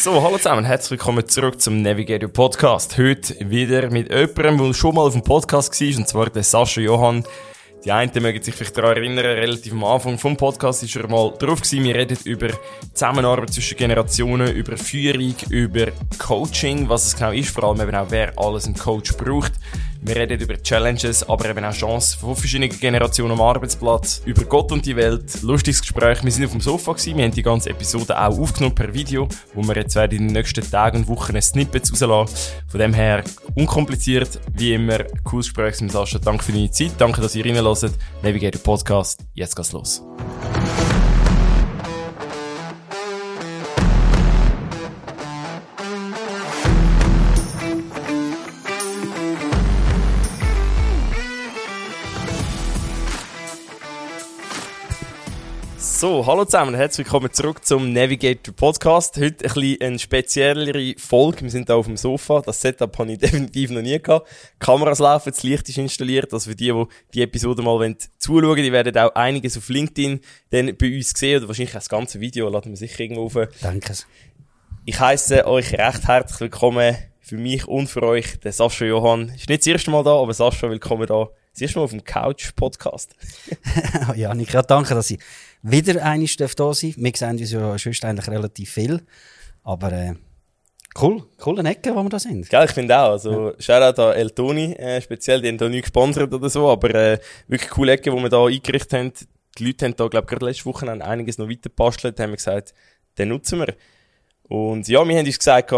So, hallo zusammen, herzlich willkommen zurück zum Navigator Podcast. Heute wieder mit jemandem, der schon mal auf dem Podcast war, und zwar der Sascha Johann. Die einen mögen sich vielleicht daran erinnern, relativ am Anfang vom Podcast ist er mal drauf gewesen. Wir reden über Zusammenarbeit zwischen Generationen, über Führung, über Coaching, was es genau ist, vor allem eben auch, wer alles einen Coach braucht. Wir reden über Challenges, aber eben auch Chancen von verschiedenen Generationen am Arbeitsplatz, über Gott und die Welt, lustiges Gespräch. Wir sind auf dem Sofa gewesen, wir haben die ganze Episode auch aufgenommen per Video, wo wir jetzt werden in den nächsten Tagen und Wochen Snippets rauslassen. Von dem her unkompliziert, wie immer, cooles Gespräch mit Sascha. Danke für deine Zeit, danke, dass ihr reinlässt. Navigator Podcast, jetzt geht's los. So, hallo zusammen, herzlich willkommen zurück zum Navigator Podcast. Heute ein bisschen eine speziellere Folge. Wir sind da auf dem Sofa. Das Setup habe ich definitiv noch nie gehabt. Kameras laufen, das Licht ist installiert. Also für die, die die Episode mal wollen, zuschauen die werden auch einiges auf LinkedIn dann bei uns sehen oder wahrscheinlich auch das ganze Video laden wir sicher irgendwo auf. Danke. Ich heiße euch recht herzlich willkommen für mich und für euch, der Sascha Johann. Ist nicht das erste Mal da, aber Sascha, willkommen da. Das erste Mal auf dem Couch-Podcast. ja, ich danke, dass ich wieder einig da sein Wir sehen uns ja sonst eigentlich relativ viel. Aber äh, cool, coole Ecke, wo wir da sind. Ja, ich finde auch. Also, ja. Shoutout an El Toni, äh, speziell, die haben da nicht gesponsert oder so, aber äh, wirklich coole Ecke, wo wir da eingerichtet haben. Die Leute haben da, glaube ich, gerade letzte Woche einiges noch weiter gebastelt, haben wir gesagt, den nutzen wir. Und ja, wir haben uns gesagt,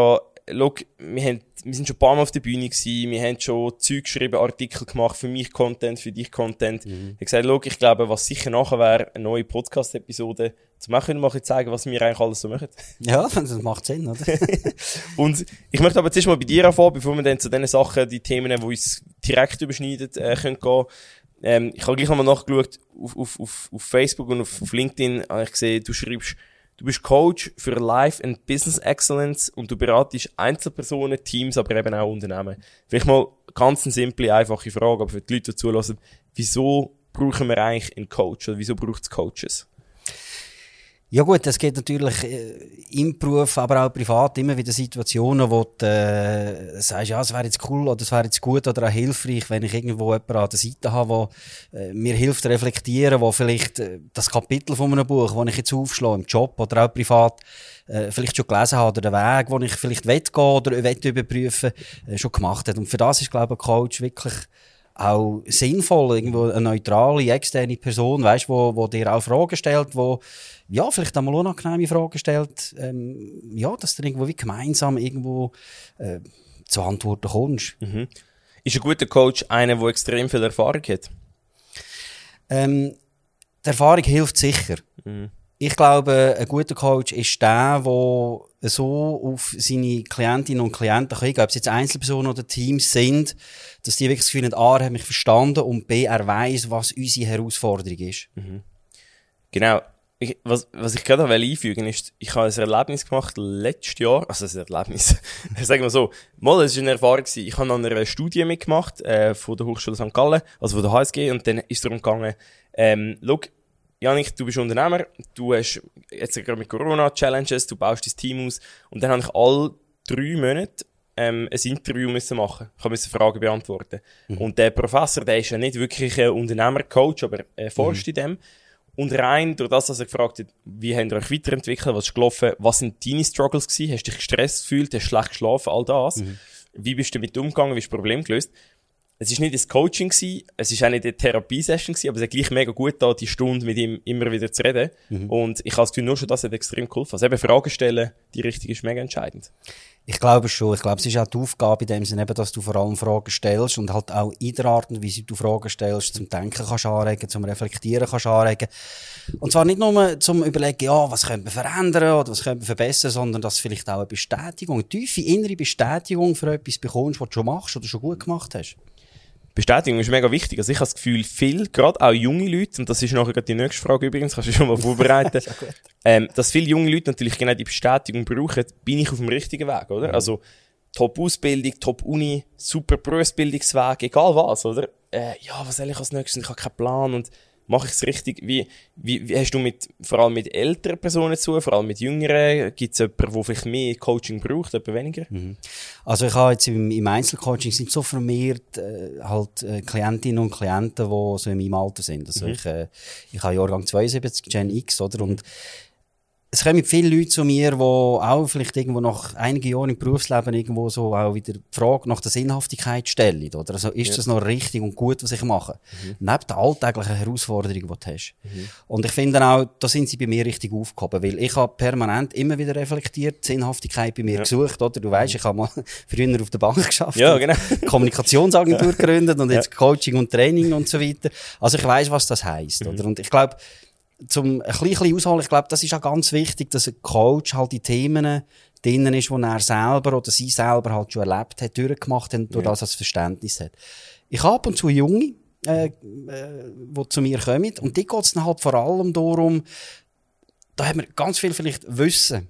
look, wir, haben, wir sind schon ein paar Mal auf der Bühne gewesen, wir haben schon Zeug geschrieben, Artikel gemacht, für mich Content, für dich Content. Mhm. Ich habe gesagt, ich glaube, was sicher nachher wäre, eine neue Podcast-Episode zu machen, mal zeigen, was wir eigentlich alles so machen. Ja, das macht Sinn, oder? und ich möchte aber zuerst mal bei dir anfangen, bevor wir dann zu den Sachen, die Themen, die uns direkt überschneiden, äh, können gehen. Ähm, ich habe gleich nochmal nachgeschaut, auf, auf, auf, auf Facebook und auf, auf LinkedIn habe ich gesehen, du schreibst Du bist Coach für Life and Business Excellence und du beratest Einzelpersonen, Teams, aber eben auch Unternehmen. Vielleicht mal ganz eine simple, einfache Frage, aber für die Leute, die zulassen, wieso brauchen wir eigentlich einen Coach oder wieso braucht es Coaches? Ja gut, es gibt natürlich äh, im Beruf, aber auch privat immer wieder Situationen, wo du äh, sagst, ja, es wäre jetzt cool oder es wäre jetzt gut oder auch hilfreich, wenn ich irgendwo jemanden an der Seite habe, der äh, mir hilft reflektieren, wo vielleicht äh, das Kapitel von einem Buch, das ich jetzt aufschlage, im Job oder auch privat, äh, vielleicht schon gelesen habe oder den Weg, wo ich vielleicht will gehen oder will überprüfen, äh, schon gemacht hat. Und für das ist, glaube ich, ein Coach wirklich auch sinnvoll, irgendwo eine neutrale, externe Person, weißt, wo, wo dir auch Fragen stellt, wo ja, vielleicht einmal unangenehme Fragen stellt, ähm, ja, dass du irgendwo wie gemeinsam irgendwo äh, zu Antworten kommst. Mhm. Ist ein guter Coach einer, der extrem viel Erfahrung hat? Ähm, die Erfahrung hilft sicher. Mhm. Ich glaube, ein guter Coach ist der, der so auf seine Klientinnen und Klienten kann, ob es jetzt Einzelpersonen oder Teams sind, dass die wirklich das Gefühl haben, A, er hat mich verstanden und B, er weiss, was unsere Herausforderung ist. Mhm. Genau. Ich, was, was ich gerade einfügen ist, ich habe ein Erlebnis gemacht letztes Jahr, also ein Erlebnis, sagen wir so, mal, es war eine Erfahrung gewesen. Ich habe an einer Studie mitgemacht, äh, von der Hochschule St. Gallen, also von der HSG, und dann ist es darum gegangen, ähm, look, Janik, du bist Unternehmer, du hast jetzt gerade mit Corona Challenges, du baust dein Team aus, und dann habe ich all drei Monate ähm, ein Interview müssen machen. Ich musste Fragen beantworten. Mhm. Und der Professor, der ist ja nicht wirklich ein Unternehmercoach, aber er forscht mhm. in dem. Und rein durch das, was er gefragt hat, wie habt ihr euch weiterentwickelt, was ist gelaufen, was sind deine Struggles gewesen, hast du dich gestresst gefühlt, hast du schlecht geschlafen, all das. Mhm. Wie bist du damit umgegangen, wie hast du das Problem gelöst? Es ist nicht das Coaching gewesen, es ist auch nicht eine Therapiesession gewesen, aber es ist gleich mega gut da, die Stunde mit ihm immer wieder zu reden. Mhm. Und ich habe das Gefühl, nur schon das hat extrem geholfen. Also eben Fragen stellen, die richtig ist mega entscheidend. Ich glaube schon. Ich glaube, es ist auch die Aufgabe in dem Sinne, eben, dass du vor allem Fragen stellst und halt auch in der Art und Weise du Fragen stellst, zum Denken kannst anregen, zum Reflektieren kannst anregen. Und zwar nicht nur zum Überlegen, ja, was könnte man verändern oder was könnte man verbessern, sondern dass vielleicht auch eine Bestätigung, eine tiefe innere Bestätigung für etwas bekommst, was du schon machst oder schon gut gemacht hast. Bestätigung ist mega wichtig. Also ich habe das Gefühl, viel, gerade auch junge Leute, und das ist nachher die nächste Frage übrigens, kannst du schon mal vorbereiten, ähm, dass viele junge Leute natürlich genau die Bestätigung brauchen, bin ich auf dem richtigen Weg, oder? Mhm. Also, Top-Ausbildung, Top-Uni, super Berufsbildungsweg, egal was, oder? Äh, ja, was soll ich als nächstes? Ich habe keinen Plan und mache ich es richtig? Wie, wie, wie hast du mit, vor allem mit älteren Personen zu, vor allem mit jüngeren? Gibt es jemanden, der vielleicht mehr Coaching braucht, jemand weniger? Mhm. Also ich habe jetzt im, im Einzelcoaching sind so vermehrt äh, halt äh, Klientinnen und Klienten, die so in meinem Alter sind. Also mhm. ich, äh, ich habe Jahrgang 72, Gen X, oder? Und es kommen viele Leute zu mir, die auch vielleicht irgendwo nach einigen Jahren im Berufsleben irgendwo so auch wieder die Frage nach der Sinnhaftigkeit stellen, oder? Also, ist ja. das noch richtig und gut, was ich mache? Mhm. Neben der alltäglichen Herausforderung, die du hast. Mhm. Und ich finde auch, da sind sie bei mir richtig aufgehoben, weil ich habe permanent immer wieder reflektiert, Sinnhaftigkeit bei mir ja. gesucht, oder? Du weißt, ich habe mal früher auf der Bank geschafft. Ja, genau. Kommunikationsagentur gegründet und jetzt Coaching und Training und so weiter. Also ich weiß, was das heisst, mhm. oder? Und ich glaube, zum ein bisschen ausholen, ich glaube, das ist auch ganz wichtig, dass ein Coach halt die Themen drinnen ist, die er selber oder sie selber halt schon erlebt hat, durchgemacht hat und durch ja. das als Verständnis hat. Ich habe ab und zu Junge, äh, äh, die zu mir kommen und die geht es dann halt vor allem darum, da haben wir ganz viel vielleicht Wissen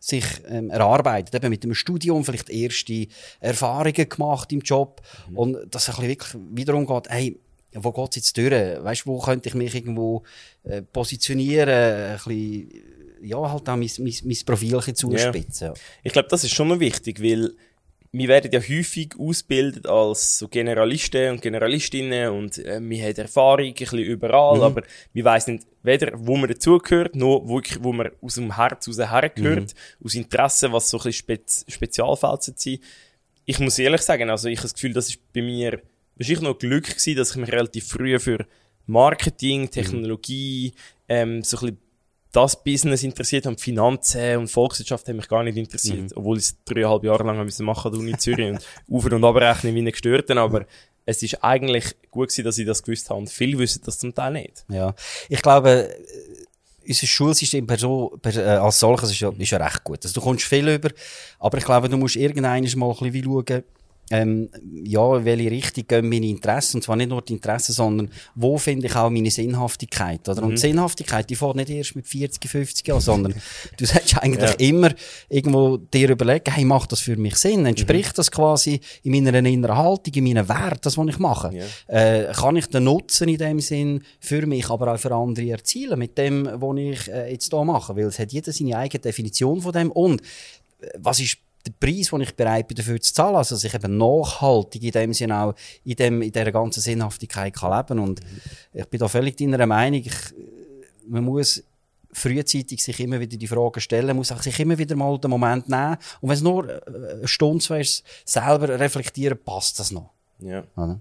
sich ähm, erarbeitet, eben mit dem Studium vielleicht erste Erfahrungen gemacht im Job mhm. und dass es ein bisschen wirklich wiederum geht, hey, wo geht's jetzt durch? Weißt, wo könnte ich mich irgendwo äh, positionieren, ein bisschen, ja, halt auch mein, mein, mein Profil zuspitzen. Ja. Ich glaube, das ist schon noch wichtig, weil wir werden ja häufig ausgebildet als so Generalisten und Generalistinnen und äh, wir haben Erfahrung ein bisschen überall, mhm. aber wir weiss nicht weder, wo man dazugehört, noch wirklich, wo man aus dem Herz raus hergehört, mhm. aus Interesse, was so ein bisschen Spez Spezialfälle sein. Ich muss ehrlich sagen, also ich habe das Gefühl, das ist bei mir wahrscheinlich noch Glück gewesen, dass ich mich relativ früh für Marketing, mhm. Technologie, mhm. ähm, so ein bisschen das Business interessiert habe. Finanzen und Volkswirtschaft haben mich gar nicht interessiert. Mhm. Obwohl ich es dreieinhalb Jahre lang müssen machen an der Uni Zürich und auf- und abrechnen wie eine Gestörten. Aber es ist eigentlich gut gewesen, dass ich das gewusst habe. Und viele wissen das zum Teil nicht. Ja. Ich glaube, unser Schulsystem per so, per, äh, als solches ist ja, ist ja recht gut. Also, du kommst viel über, aber ich glaube, du musst irgendwann mal ein bisschen wie schauen, ähm, ja, welche Richtung gehen meine Interessen. Und zwar nicht nur die Interessen, sondern wo finde ich auch meine Sinnhaftigkeit, oder? Mhm. Und Sinnhaftigkeit, die fährt nicht erst mit 40, 50 Jahren, sondern du solltest eigentlich ja. immer irgendwo dir überlegen, hey, macht das für mich Sinn? Entspricht mhm. das quasi in meiner inneren Haltung, in meinen Wert, das, was ich mache? Ja. Äh, kann ich den Nutzen in dem Sinn für mich, aber auch für andere erzielen mit dem, was ich äh, jetzt hier mache? Weil es hat jeder seine eigene Definition von dem und äh, was ist der Preis, den ich bereit bin, dafür zu zahlen, also dass ich eben nachhaltig in dem Sinne auch in, dem, in dieser ganzen Sinnhaftigkeit kann leben Und ich bin da völlig deiner Meinung, ich, man muss frühzeitig sich immer wieder die Fragen stellen, muss auch sich immer wieder mal den Moment nehmen. Und wenn es nur äh, eine Stunde so ist, selber reflektieren, passt das noch. Ja. Oder?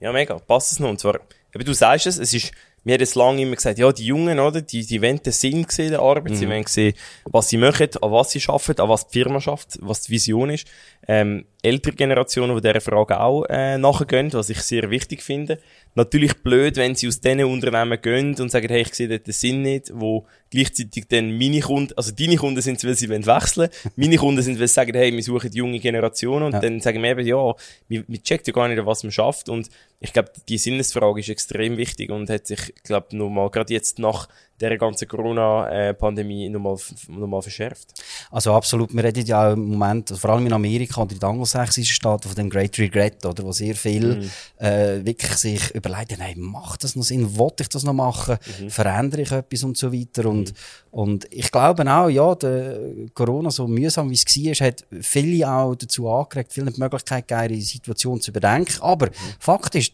Ja, mega, passt es noch. Und zwar, eben du sagst es, es ist wir haben jetzt lange immer gesagt, ja, die Jungen, oder, die, die wollen den Sinn sehen der Arbeit, mhm. sie wollen sehen, was sie machen, an was sie arbeiten, an was die Firma schafft, was die Vision ist. Ähm, ältere Generationen, die dieser Frage auch äh, nachgehen, was ich sehr wichtig finde. Natürlich blöd, wenn sie aus diesen Unternehmen gehen und sagen, hey, ich sehe dort den Sinn nicht, wo gleichzeitig dann meine Kunden, also deine Kunden sind es, weil sie wollen wechseln. Meine Kunden sind, weil sie sagen, hey, wir suchen die junge Generation. Und ja. dann sagen wir eben, ja, wir, wir checken ja gar nicht, was man schafft. Und ich glaube, die Sinnesfrage ist extrem wichtig und hat sich, ich glaube, nochmal, gerade jetzt nach der ganzen Corona-Pandemie nochmal, nochmal verschärft. Also absolut, wir reden ja im Moment, vor allem in Amerika und in den angelsächsischen Staaten, von dem Great Regret, oder, wo sehr viel mm. äh, wirklich sich überlegen, hey, macht das noch Sinn, wollte ich das noch machen, mhm. verändere ich etwas und so weiter und, mhm. und ich glaube auch, ja, der Corona, so mühsam wie es war, hat viele auch dazu angeregt, viele die Möglichkeit gegeben, die Situation zu überdenken, aber mhm. Fakt ist,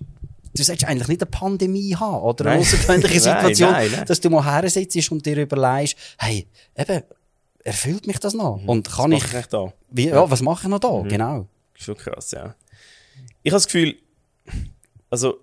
du solltest eigentlich nicht eine Pandemie haben oder eine außergewöhnliche Situation, nein, nein, nein. dass du mal her sitzt und dir überlegst, hey, eben, erfüllt mich das noch? Mhm. Und kann was ich, ich da? Wie, ja, ja, was mache ich noch da? Mhm. Genau. Schon krass, ja. Ich habe das Gefühl, also,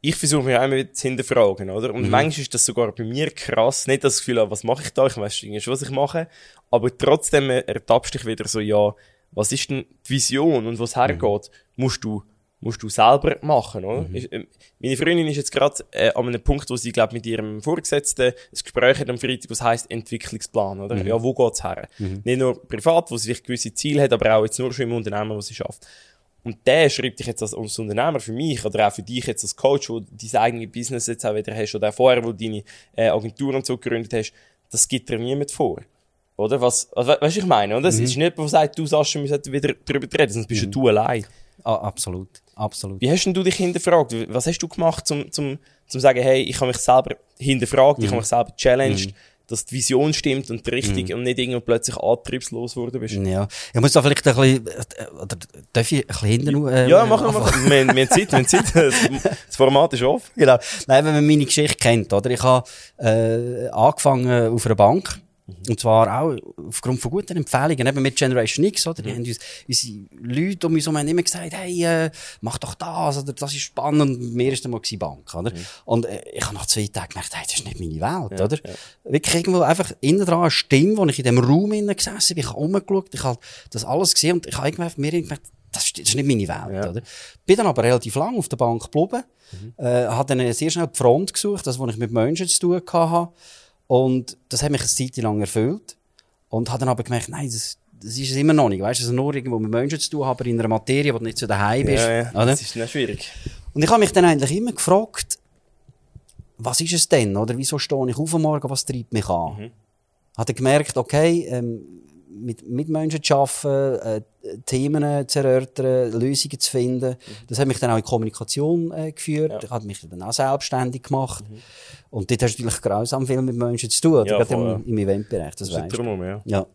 ich versuche mich einmal zu hinterfragen, oder? Und mhm. manchmal ist das sogar bei mir krass, nicht das Gefühl, was mache ich da? Ich weiß schon, was ich mache. Aber trotzdem ertappst du dich wieder so, ja, was ist denn die Vision und was hergeht? Mhm. Musst du musst du selber machen, oder? Mhm. Ich, äh, meine Freundin ist jetzt gerade äh, an einem Punkt, wo sie, glaube mit ihrem Vorgesetzten ein Gespräch hat am Freitag, was heisst Entwicklungsplan, oder? Mhm. Ja, wo geht's her? Mhm. Nicht nur privat, wo sie vielleicht gewisse Ziele hat, aber auch jetzt nur schon im Unternehmen, wo sie schafft. Und der schreibt dich jetzt als, als Unternehmer für mich oder auch für dich jetzt als Coach, wo dein eigenes Business jetzt auch wieder hast oder auch vorher, wo du deine äh, Agentur und so gegründet hast, das gibt dir niemand vor. Oder? Was, also, weißt du, ich meine, oder? Es mhm. ist nicht, der sagt, du, Sascha, wir sollten wieder darüber reden, sonst bist mhm. du allein. Ah, absolut. Absolut. Wie hast denn du dich hinterfragt? Was hast du gemacht, um, zum, zum sagen, hey, ich habe mich selber hinterfragt, ich habe mich selber challenged, dass die Vision stimmt und richtig und nicht irgendwo plötzlich antriebslos geworden bist? Ja. Ich muss da vielleicht ein bisschen, oder darf ich ein bisschen hinten äh, Ja, mach mal. Wir, wir haben Zeit, wir haben Zeit. Das, das Format ist offen. Genau. Nein, wenn man meine Geschichte kennt, oder? Ich habe äh, angefangen auf einer Bank. Und zwar auch aufgrund von guten Empfehlungen, eben mit Generation X, oder? Die haben uns, unsere Leute um uns herum immer gesagt, hey, äh, mach doch das, oder das ist spannend. Und mir ist dann mal Bank, oder? Und äh, ich habe nach zwei Tagen gemerkt, hey, das ist nicht meine Welt, oder? Wirklich irgendwo einfach innen dran eine Stimme, wo ich in dem Raum innen gesessen bin, ich habe rumgeschaut, ich habe das alles gesehen und ich habe irgendwie mir gemerkt, das ist, das ist nicht meine Welt, Ja. oder? Bin dann aber relativ lang auf der Bank geblieben, äh, habe dann sehr schnell die Front gesucht, das, was ich mit Menschen zu tun hatte. Und das hat mich eine Zeit lang erfüllt. Und habe dann aber gemerkt, nein, das, das ist es immer noch nicht. Weißt du, also nur irgendwo mit Menschen zu tun haben, aber in einer Materie, wo du nicht so daheim bist. Ja, ja. oder? Das ist nicht schwierig. Und ich habe mich dann eigentlich immer gefragt, was ist es denn? Oder wieso stehe ich auf am Morgen, was treibt mich an? Mhm. Habe dann gemerkt, okay, ähm, mit, mit Menschen zu arbeiten, äh, Themen zu erörtern, Lösungen zu finden. Das hat mich dann auch in Kommunikation äh, geführt. Mhm. Ja. Mhm. Ich habe mich dann auch selbstständig gemacht. Und dort hast du natürlich grausam viel mit Menschen zu tun? Ja, gerade voll, im, im Eventbereich, das Das weißt du. ja. Ja.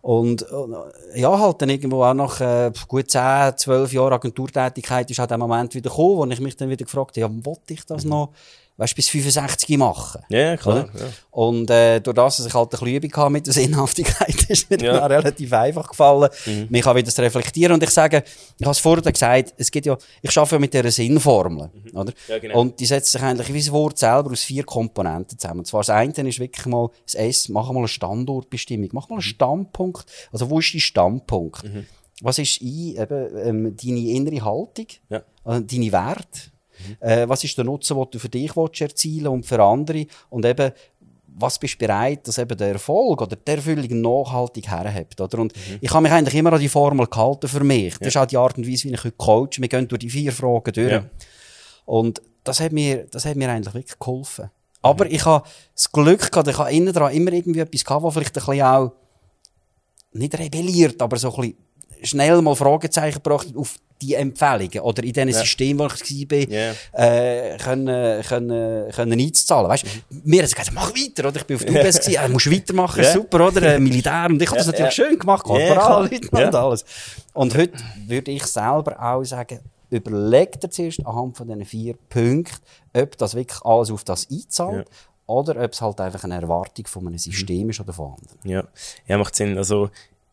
Und äh, ja, halt dann irgendwo auch nach äh, gut 10, 12 Jahren Agenturtätigkeit ist halt der Moment wieder gekommen, wo ich mich dann wieder gefragt habe, ja, wollte ich das noch, weißt, bis 65 machen? Ja, klar. Ja. Und äh, durch das, dass ich halt ein bisschen Übung hatte mit der Sinnhaftigkeit, ist mir Ja. relativ einfach gefallen, mich auch wieder zu reflektieren. Und ich sage, ich habe es vorher gesagt, es gibt ja, ich arbeite ja mit dieser Sinnformel, oder? Ja, genau. Und die setzt sich eigentlich wie das Wort selber aus vier Komponenten zusammen. Und zwar das eine ist wirklich mal das S, mach mal eine Standortbestimmung, mach mal einen Standpunkt. Also wo ist dein Standpunkt? Was ist ein, eben, ähm, deine innere Haltung, Ja. also deine Werte? Äh, was ist der Nutzen, den du für dich willst erzielen und für andere? Und eben, was bist du bereit, dass eben der Erfolg oder die Erfüllung nachhaltig herhebt, oder? Und ich habe mich eigentlich immer an die Formel gehalten für mich. Das ist auch die Art und Weise, wie ich heute coache. Wir gehen durch die vier Fragen durch. Ja. Und das hat mir, das hat mir eigentlich wirklich geholfen. Aber ich habe das Glück gehabt, ich habe innen dran immer irgendwie etwas gehabt, was vielleicht ein bisschen auch nicht rebelliert, aber so ein bisschen schnell mal Fragezeichen gebracht auf die Empfehlungen oder in diesen Systemen, wo ich war, Ja. äh, können, können, können einzuzahlen. Weißt, Mir hat es gesagt, mach weiter, oder? Ich bin auf der UBS gewesen, äh, musst weitermachen, Ja. super, oder? Äh, Militär. Und ich habe das Ja, natürlich ja. schön gemacht, Ja, Korporal, klar. und Ja. alles. Und heute würde ich selber auch sagen, überleg dir zuerst anhand von diesen vier Punkten, ob das wirklich alles auf das einzahlt oder ob es halt einfach eine Erwartung von einem System ist oder von anderen. Ja, ja macht Sinn. Also,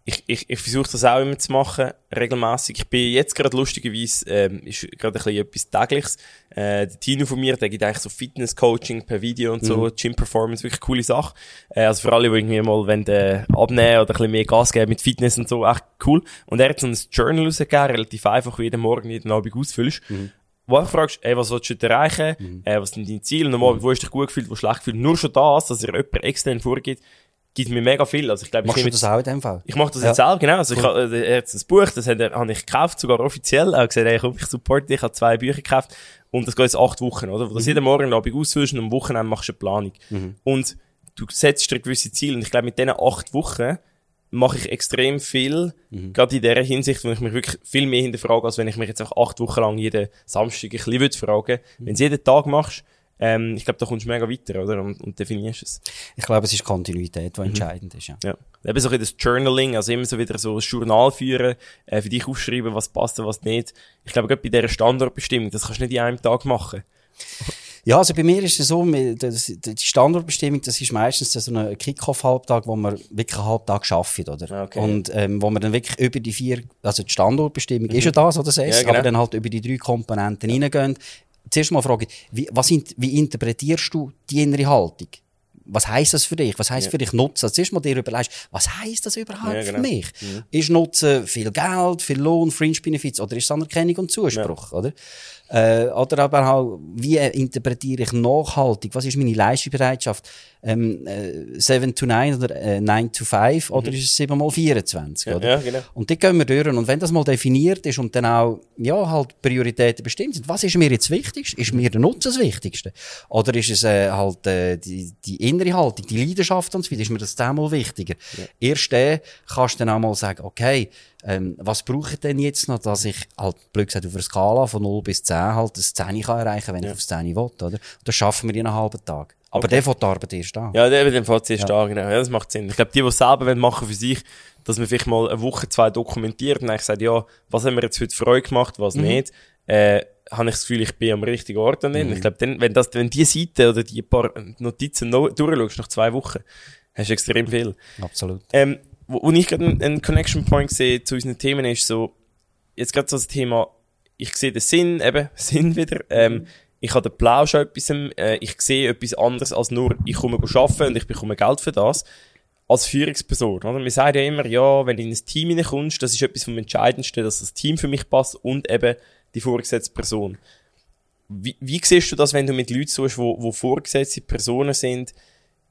ich, ich, ich versuche das auch immer zu machen, regelmäßig. Ich bin jetzt gerade lustigerweise, ähm, ist gerade ein bisschen etwas Tägliches. Äh, der Tino von mir, der gibt eigentlich so Fitness-Coaching per Video und so, Gym-Performance, wirklich coole Sache. Äh, also für alle, die irgendwie mal wollen, äh, abnehmen oder ein bisschen mehr Gas geben mit Fitness und so, echt cool. Und er hat so ein Journal rausgegeben, relativ einfach, wie jeden Morgen, jeden Abend ausfüllst. Wo du fragst, ey, was willst du erreichen? Äh, was sind deine Ziele? Und am Abend, wo hast du dich gut gefühlt, wo schlecht gefühlt? Nur schon das, dass er jemand extern vorgibt, gibt mir mega viel. Also ich glaube, ich Machst du nehme das jetzt- auch in dem Fall? ich mache das Ja. jetzt selber, genau. Also ich habe äh, hat ein Buch, das habe ich gekauft, sogar offiziell. Er hat gesagt, ey, komm, ich supporte dich, ich habe zwei Bücher gekauft. Und das geht jetzt acht Wochen, oder? Wo du das jeden Morgen Abend ausführst und am Wochenende machst du eine Planung. Und du setzt dir gewisse Ziele. Und ich glaube, mit diesen acht Wochen mache ich extrem viel, gerade in der Hinsicht, wo ich mich wirklich viel mehr hinterfrage, als wenn ich mich jetzt einfach acht Wochen lang jeden Samstag ein bisschen würde fragen. Wenn du es jeden Tag machst, ähm, ich glaube, da kommst du mega weiter, oder? Und, und definierst es. Ich glaube, es ist Kontinuität, die entscheidend ist. Ja. Ja. Eben so ein das Journaling, also immer so wieder so ein Journal führen, äh, für dich aufschreiben, was passt und was nicht. Ich glaube, gerade bei dieser Standortbestimmung, das kannst du nicht in einem Tag machen. Ja, also bei mir ist es so, die Standortbestimmung, das ist meistens so ein Kick-Off-Halbtag, wo man wirklich einen Halbtag arbeitet, oder? Okay. Und ähm, wo man dann wirklich über die vier, also die Standortbestimmung ist ja das, oder das S, Ja, genau. aber dann halt über die drei Komponenten reingehen. Zuerst mal fragen, wie, was, int- wie interpretierst du die innere Haltung? Was heisst das für dich? Was heisst für dich Nutzen? Also zuerst mal dir überlegst, was heisst das überhaupt Ja, für genau. mich? Ist Nutzen viel Geld, viel Lohn, Fringe Benefits oder ist es Anerkennung und Zuspruch, oder? Äh, oder aber auch, wie interpretiere ich nachhaltig? Was ist meine Leistungsbereitschaft? ähm, äh, 7 to 9 oder äh, 9 to 5 oder ist es 7 mal 24, Ja, oder? ja, genau. Und die gehen wir durch. Und wenn das mal definiert ist und dann auch, ja, halt Prioritäten bestimmt sind, was ist mir jetzt wichtigst? Ist mir der Nutzen das Wichtigste? Oder ist es äh, halt äh, die, die innere Haltung, die Leidenschaft und so weiter? Ist mir das zehnmal wichtiger? Erst dann kannst du dann auch mal sagen, okay, ähm, was brauche ich denn jetzt noch, dass ich halt, blöd gesagt, auf einer Skala von 0 bis 10 halt das 10 kann erreichen, wenn ich aufs 10 will, oder? Und das schaffen wir in einem halben Tag. Aber der fängt die Arbeit erst an. Ja, der dem Fazit ist da, genau. Ja, das macht Sinn. Ich glaube, die, die es selber machen für sich, dass man vielleicht mal eine Woche, zwei dokumentiert und eigentlich sagt, ja, was haben wir jetzt heute Freude gemacht, was nicht, äh, habe ich das Gefühl, ich bin am richtigen Ort dann. Ich glaube, dann, wenn das, wenn die Seite oder die paar Notizen no durchschaust nach zwei Wochen, hast du extrem viel. Absolut. Ähm, wo, wo ich gerade einen, Connection Point sehe zu unseren Themen ist so, jetzt gerade so das Thema, ich sehe den Sinn, eben, Sinn wieder, ähm, ich habe den Plausch an etwas, äh, ich sehe etwas anderes als nur, ich komme arbeiten und ich bekomme Geld für das. Als Führungsperson, oder? Wir sagen ja immer, ja, wenn du in ein Team hineinkommst, das ist etwas vom Entscheidendsten, dass das Team für mich passt und eben die vorgesetzte Person. Wie, wie siehst du das, wenn du mit Leuten suchst, wo, wo vorgesetzte Personen sind,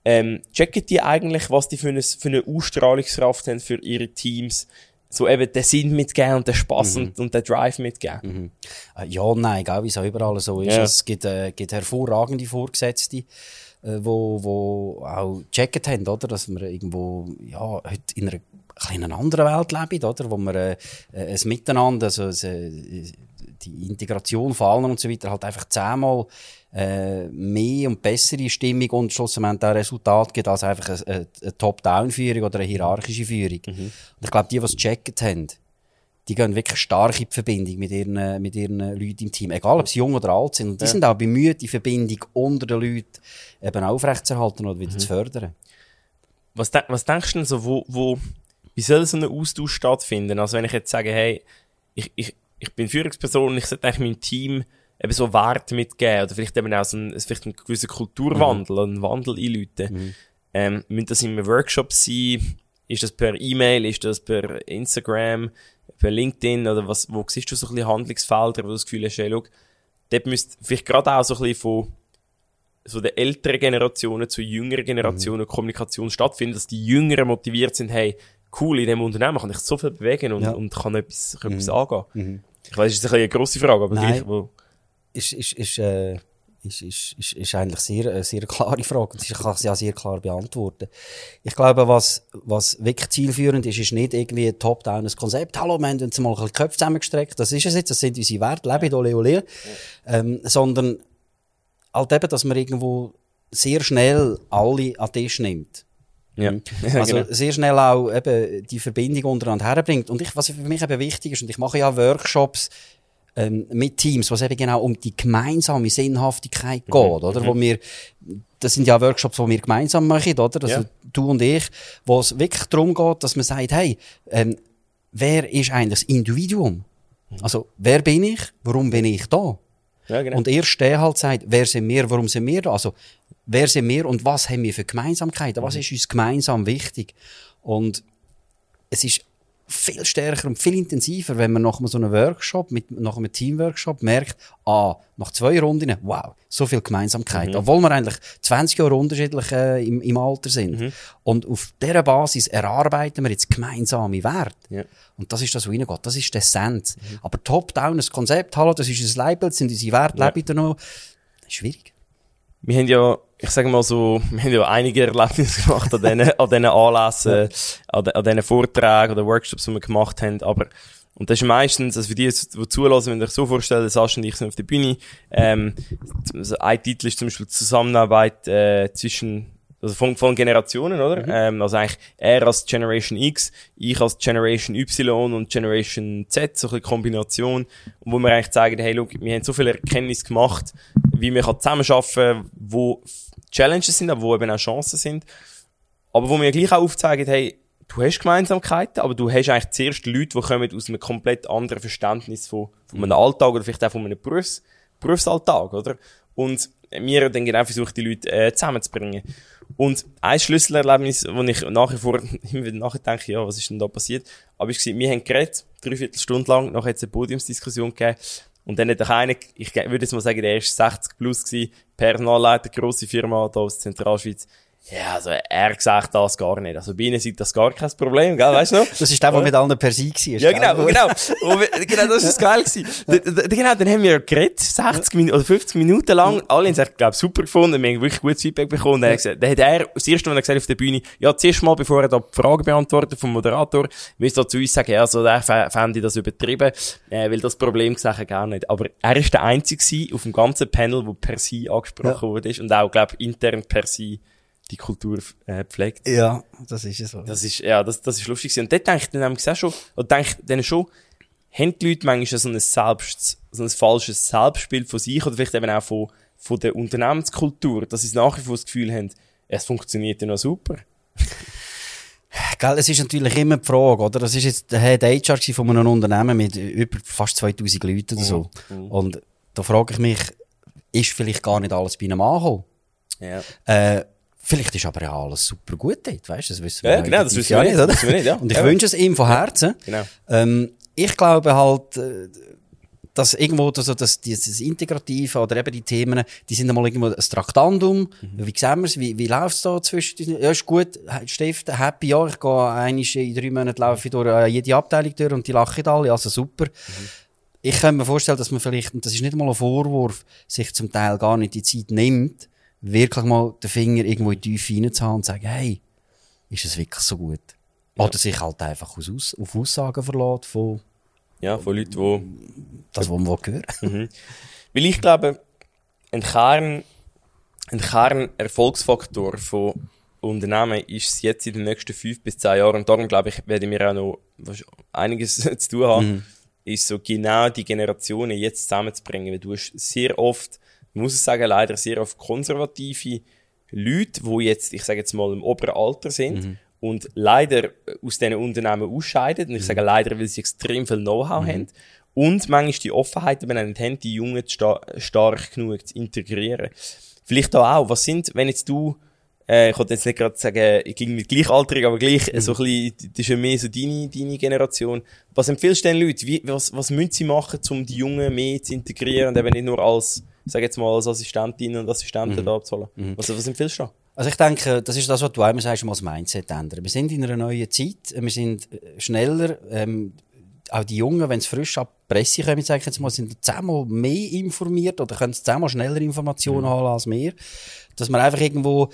ähm, checken die eigentlich, was die für eine, für eine Ausstrahlungskraft haben für ihre Teams? So eben den Sinn mitgeben und den Spass und, und den Drive mitgeben. Äh, Ja, nein, wie es auch überall so ist. Ja. Es gibt, äh, gibt hervorragende Vorgesetzte, äh, wo, wo auch gecheckt haben, oder? Dass wir irgendwo, ja, heute in einer kleinen anderen Welt leben, oder? Wo wir, äh, äh, ein Miteinander, also, äh, die Integration von allen und so weiter halt einfach zehnmal, äh, mehr und bessere Stimmung und schlussendlich auch Resultat gibt als einfach eine, eine, eine Top-Down-Führung oder eine hierarchische Führung. Und ich glaube, die, die es gecheckt haben, die gehen wirklich stark in die Verbindung mit ihren, mit ihren Leuten im Team. Egal, ob sie jung oder alt sind. Und die sind auch bemüht, die Verbindung unter den Leuten eben aufrechtzuerhalten oder wieder zu fördern. Was, de was denkst du denn so, wo, wo, wie soll so ein Austausch stattfinden? Also wenn ich jetzt sage, hey, ich, ich, ich bin Führungsperson und ich sollte eigentlich meinem Team eben so Werte mitgeben oder vielleicht eben auch so ein, vielleicht einen gewissen Kulturwandel oder einen Wandel einläuten. Ähm, müssen das in einem Workshop sein? Ist das per E-Mail? Ist das per Instagram? Per LinkedIn? Oder was, wo siehst du so ein bisschen Handlungsfelder, wo du das Gefühl hast, hey, schau, dort müsste vielleicht gerade auch so ein bisschen von so der älteren Generationen zu jüngeren Generationen Kommunikation stattfindet, dass die Jüngeren motiviert sind, hey, cool, in dem Unternehmen kann ich so viel bewegen und, Ja. und kann etwas, kann etwas angehen. Ich weiß, das ist ein eine grosse Frage, aber Nein. gleich, wo, Ist, ist, ist, äh, ist, ist, ist, ist eigentlich sehr, eine sehr klare Frage. Und ich kann sie auch sehr klar beantworten. Ich glaube, was, was wirklich zielführend ist, ist nicht irgendwie ein top-down Konzept. Hallo, wir haben uns mal ein Köpfe zusammengestreckt. Das ist es jetzt, das sind unsere Werte, lebe, ole, ole. Ähm, sondern halt eben, dass man irgendwo sehr schnell alle an den Tisch nimmt. ja. Also genau. sehr schnell auch eben die Verbindung untereinander herbringt. Und ich, was für mich eben wichtig ist, und ich mache ja Workshops ähm, mit Teams, wo es eben genau um die gemeinsame Sinnhaftigkeit geht, oder? Wo wir, das sind ja Workshops, die wir gemeinsam machen, oder? Also Ja. du und ich, wo es wirklich darum geht, dass man sagt, hey, ähm, wer ist eigentlich das Individuum? Also, wer bin ich? Warum bin ich da? ja, genau. Und erst der halt sagt, wer sind wir, warum sind wir da? Also, wer sind wir und was haben wir für Gemeinsamkeiten? Was ist uns gemeinsam wichtig? Und es ist viel stärker und viel intensiver, wenn man nach so einem Workshop, mit, nach einem Teamworkshop merkt, ah, nach zwei Runden, wow, so viel Gemeinsamkeit. Obwohl wir eigentlich 20 Jahre unterschiedlich äh, im, im Alter sind. Und auf dieser Basis erarbeiten wir jetzt gemeinsame Werte. Ja. Und das ist das, was reingeht. Das ist der Essenz. Aber top-down, das Konzept, hallo, das ist Label, das sind unsere Werte, Ja. lebe ich da noch. Schwierig. Wir haben ja, ich sage mal so, wir haben ja einige Erlebnisse gemacht an diesen, an diesen Anlässen, an, de- an diesen Vorträgen oder Workshops, die wir gemacht haben, aber und das ist meistens, also für die, die zulassen, wenn ihr euch so vorstellt, Sascha und ich sind auf der Bühne, ähm, also ein Titel ist zum Beispiel Zusammenarbeit äh, zwischen, also von, von Generationen, oder? Ähm, also eigentlich er als Generation X, ich als Generation Y und Generation Z, so ein bisschen Kombination, wo wir eigentlich sagen, hey, look, wir haben so viel Erkenntnis gemacht, wie wir zusammenarbeiten kann, wo Challenges sind, aber wo eben auch Chancen sind. Aber wo wir gleich auch aufzeigen, hey, du hast Gemeinsamkeiten, aber du hast eigentlich zuerst Leute, die kommen aus einem komplett anderen Verständnis von, von einem Alltag oder vielleicht auch von einem Berufs, Berufsalltag, oder? Und wir dann genau versucht, die Leute äh, zusammenzubringen. Und ein Schlüsselerlebnis, wo ich nach wie vor immer wieder nachdenke, ja, was ist denn da passiert? Aber ich gesagt, wir haben geredet, dreiviertel Stunde lang, nachher hat es eine Podiumsdiskussion gegeben. Und dann hat auch einer, ich würde jetzt mal sagen, der ist 60 plus gewesen, Personalleiter, grosse Firma da aus Zentralschweiz. Ja, also er sagt das gar nicht. Also bei ihnen sieht das gar kein Problem, gell, weißt du noch? Das ist der, der mit allen per se war. Ja, genau, genau. Wir- genau, das ist geil gewesen. Genau, dann haben wir geredet, 60 Minuten, oder 50 Minuten lang. Alle haben es, glaube super gefunden. Wir haben wirklich gutes Feedback bekommen. Dann, er gesagt, dann hat er, das erste, was er gesagt auf der Bühne, ja, zuerst mal, bevor er da die Frage beantwortet vom Moderator, müsste er zu uns sagen, ja, also, der fä- fände das übertrieben, äh, weil das Problem gesagt gar nicht. Aber er ist der Einzige auf dem ganzen Panel, wo per se angesprochen wurde und auch, glaube intern per se die Kultur, äh, pflegt. Ja, das ist es so. Das ist, ja, das, das ist lustig. gewesen. Und dort denke ich dann nämlich auch schon, oder denke dann schon, haben die Leute manchmal so ein Selbst, so ein falsches Selbstbild von sich oder vielleicht eben auch von, von der Unternehmenskultur, dass sie nach wie vor das Gefühl haben, es funktioniert ja noch super. Gell, es ist natürlich immer die Frage, oder? Das ist jetzt der Head HR von einem Unternehmen mit über fast 2000 Leuten oder so. Und da frage ich mich, ist vielleicht gar nicht alles bei einem angekommen? Ja. Äh, vielleicht ist aber ja alles super gut dort, weißt du? Das wissen wir Ja, genau, das wissen wir nicht, oder? das wir nicht, ja. Und ich Ja. wünsche es ihm von Herzen. Genau. Ähm, ich glaube halt, äh, dass irgendwo das, das, dieses Integrative oder eben die Themen, die sind einmal irgendwo ein Traktandum. Mhm. Wie sehen wir es? Wie, wie läuft es da zwischen? Ja, ist gut. Steffen, happy, ja. Ich gehe einmal in drei Monaten laufe ich durch äh, jede Abteilung durch und die lachen alle. Also super. Mhm. Ich kann mir vorstellen, dass man vielleicht, und das ist nicht mal ein Vorwurf, sich zum Teil gar nicht die Zeit nimmt, wirklich mal den Finger irgendwo in die Tiefe reinzuhauen und zu sagen, hey, ist es wirklich so gut? Oder sich halt einfach aus, auf Aussagen verlässt von Ja, von Leuten, die das, was man hören will. Weil ich glaube, ein Kern, ein Kern-Erfolgsfaktor von Unternehmen ist es jetzt in den nächsten fünf bis zehn Jahren, und darum glaube ich, werden wir auch noch einiges zu tun haben, ist so genau die Generationen jetzt zusammenzubringen. Weil du hast sehr oft, muss es sagen, leider sehr oft konservative Leute, die jetzt, ich sage jetzt mal, im oberen Alter sind und leider aus diesen Unternehmen ausscheiden. Und ich sage leider, weil sie extrem viel Know-how haben. Und manchmal die Offenheit eben nicht haben, die Jungen sta stark genug zu integrieren. Vielleicht da auch, was sind, wenn jetzt du, äh, ich wollte jetzt nicht gerade sagen, ich ging mit gleichaltrig, aber gleich, äh, so ein bisschen, das ist ja mehr so deine, deine Generation. Was empfiehlst du den Leuten? Wie, was, was müssen sie machen, um die Jungen mehr zu integrieren und eben nicht nur als, sag jetzt mal, als Assistentinnen und Assistenten da abzuholen? Was, was empfiehlst du da? Also ich denke, das ist das, was du einmal sagst, mal das Mindset ändern. Wir sind in einer neuen Zeit, wir sind äh, schneller, ähm, auch die Jungen, wenn sie frisch ab die Presse kommen, sag ich jetzt mal, sind zehnmal mehr informiert oder können zehnmal schneller Informationen haben als wir. Dass man einfach irgendwo,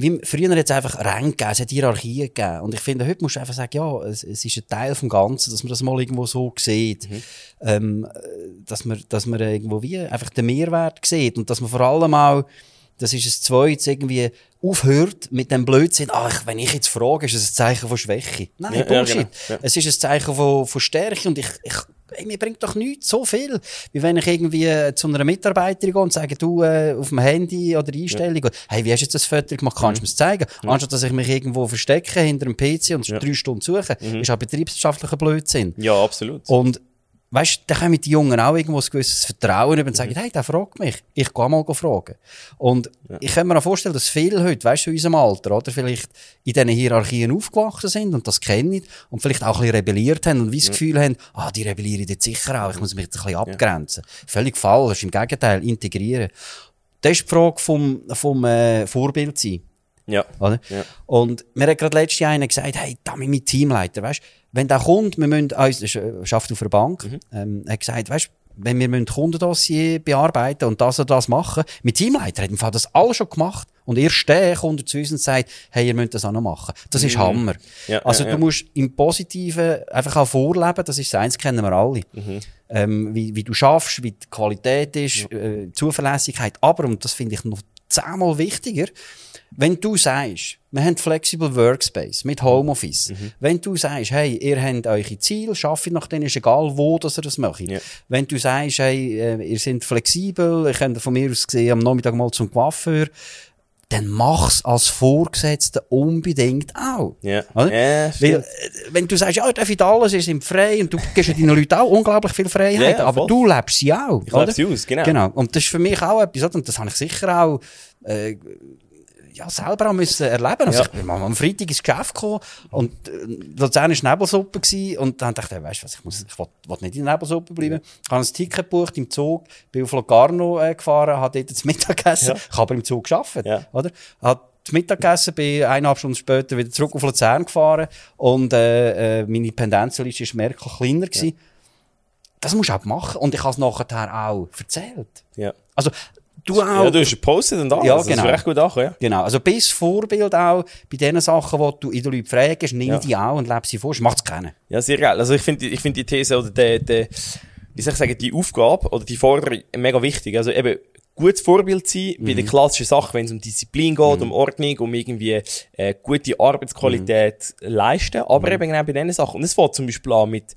wie früher hat es einfach Ränge gegeben, es hat Hierarchien gegeben. Und ich finde, heute musst du einfach sagen, ja, es, es ist ein Teil vom Ganzen, dass man das mal irgendwo so sieht. Ähm, äh, dass man, dass man irgendwo wie einfach den Mehrwert sieht und dass man vor allem auch, das ist es zweites, irgendwie aufhört mit dem Blödsinn, ach, wenn ich jetzt frage, ist es ein Zeichen von Schwäche. Nein, Ja, ja, Bullshit. genau, ja. Es ist ein Zeichen von, von Stärke und ich, ich, ey, mir bringt doch nichts so viel, wie wenn ich irgendwie äh, zu einer Mitarbeiterin gehe und sage, du, äh, auf dem Handy oder Einstellung, hey, wie hast du jetzt das Foto gemacht, kannst du mir das zeigen? Anstatt dass ich mich irgendwo verstecke hinter einem PC und drei Stunden suche, ist auch betriebswirtschaftlicher Blödsinn. Ja, absolut. Und weißt, da kommen die Jungen auch irgendwo ein gewisses Vertrauen über und sagen, hey, der fragt mich. Ich gehe mal fragen. Und ich kann mir auch vorstellen, dass viele heute, weißt du, in unserem Alter, oder vielleicht in diesen Hierarchien aufgewachsen sind und das kennen und vielleicht auch ein bisschen rebelliert haben und wie das Gefühl haben, ah, die rebellieren jetzt sicher auch, ich muss mich jetzt ein bisschen abgrenzen. Völlig falsch, im Gegenteil, integrieren. Das ist die Frage vom, vom äh, Vorbild sein. Ja. Oder? Ja. Und mir hat gerade letztes Jahr einer gesagt, hey, da mit meinem Teamleiter, weißt, wenn der kommt, wir müssen uns, ist, äh, schafft auf einer Bank, Mhm. ähm, hat gesagt, weißt, wenn wir müssen Kundendossier bearbeiten und das und das machen, mein Teamleiter hat im Fall das alles schon gemacht und erst der kommt zu uns und sagt, hey, ihr müsst das auch noch machen. Das ist Hammer. Mhm. Ja, also ja, du ja. musst im Positiven einfach auch vorleben, das ist das eins, kennen wir alle. Mhm. Ähm, wie, wie du schaffst, wie die Qualität ist, äh, Zuverlässigkeit, aber, und das finde ich noch zehnmal wichtiger, wenn du sagst, wir haben Flexible Workspace mit Homeoffice, Mhm. wenn du sagst, hey, ihr habt eure Ziele, schafft nach denen, ist egal, wo dass ihr das macht. Ja. Wenn du sagst, hey, äh, ihr seid flexibel, ihr könnt von mir aus gesehen am Nachmittag mal zum Coiffeur, dann mach's als Vorgesetzter unbedingt auch. Ja. Oder? Ja, Weil, äh, wenn du sagst, ja, dürft alles, ihr seid frei und du gibst deinen Leuten auch unglaublich viel Freiheit, Ja, aber voll. du lebst sie auch. Ich lebe sie aus, genau. Genau. Und das ist für mich auch etwas, oder? und das habe ich sicher auch, äh, ja, selber auch müssen erleben. Also Ja. ich bin am Freitag ins Geschäft gekommen und äh, Luzern war Nebelsuppe gewesen, und dann dachte ich, weißt du was, ich muss, ich will, will nicht in der Nebelsuppe bleiben. Ich habe ein Ticket gebucht im Zug, bin auf Locarno äh, gefahren, habe dort das Mittag gegessen, Ja. ich habe aber im Zug gearbeitet, Ja. oder? Habe zu Mittag gegessen, bin eineinhalb Stunden später wieder zurück auf Luzern gefahren und äh, äh, meine Pendenzliste war merklich kleiner. Gewesen. Das musst du auch machen und ich habe es nachher auch erzählt. Ja. Also, du auch... Ja, du hast gepostet und alles. Ja, Das genau. ist recht gut angekommen, ja. Genau, also bis Vorbild auch bei den Sachen, die du in den Leuten fragst, nimm Ja. die auch und lebe sie vor, macht es kennen. Ja, sehr geil. Also ich finde ich finde die These oder der, der, wie soll ich sagen, die Aufgabe oder die Forderung mega wichtig. Also eben, gutes Vorbild sein bei den klassischen Sachen, wenn es um Disziplin geht, um Ordnung, um irgendwie äh, gute Arbeitsqualität leisten, aber eben genau bei diesen Sachen. Und es fängt zum Beispiel an mit,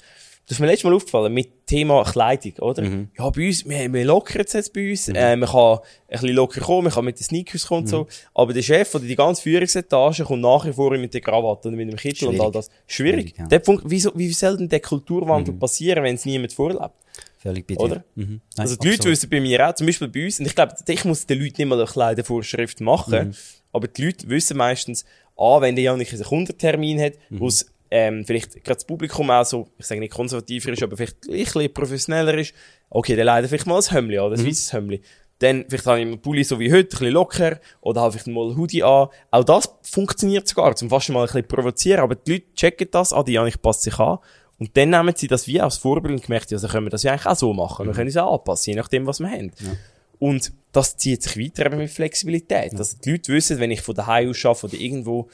das ist mir letztes Mal aufgefallen, mit Thema Kleidung, oder? Ja, bei uns, wir, wir lockern es jetzt bei uns, äh, man kann ein bisschen locker kommen, man kann mit den Sneakers kommen und so, aber der Chef oder die ganze Führungsetage kommt nach wie vor mit der Krawatte und mit dem Kittel und Schwierig. all das. Schwierig. Schwierig, ja. Punkt, wie soll denn der Kulturwandel passieren, wenn es niemand vorlebt? Völlig bei dir. Oder? Mhm. Nein, Also die Leute absolut. wissen bei mir auch, zum Beispiel bei uns, und ich glaube, ich muss den Leuten nicht mal eine Kleidervorschrift machen, Mhm. aber die Leute wissen meistens, ah, wenn der Janik einen Kundentermin hat, Mhm. wo es ähm, vielleicht gerade das Publikum auch so, ich sage nicht konservativer ist, aber vielleicht ein bisschen professioneller ist, okay, dann leider vielleicht mal ein Hömmli an, Mhm. ein weißes Hömmli. Dann vielleicht habe ich einen Pulli so wie heute, ein bisschen locker, oder habe vielleicht mal einen Hoodie an. Auch das funktioniert sogar, zum fast mal ein bisschen provozieren, aber die Leute checken das, ah, die Janik passt sich an. Und dann nehmen sie das wie als Vorbild und gemerkt, ja, also können wir das ja eigentlich auch so machen. Wir können es auch anpassen, je nachdem, was wir haben. Und das zieht sich weiter eben mit Flexibilität. Dass die Leute wissen, wenn ich von daheim aus arbeite oder irgendwo,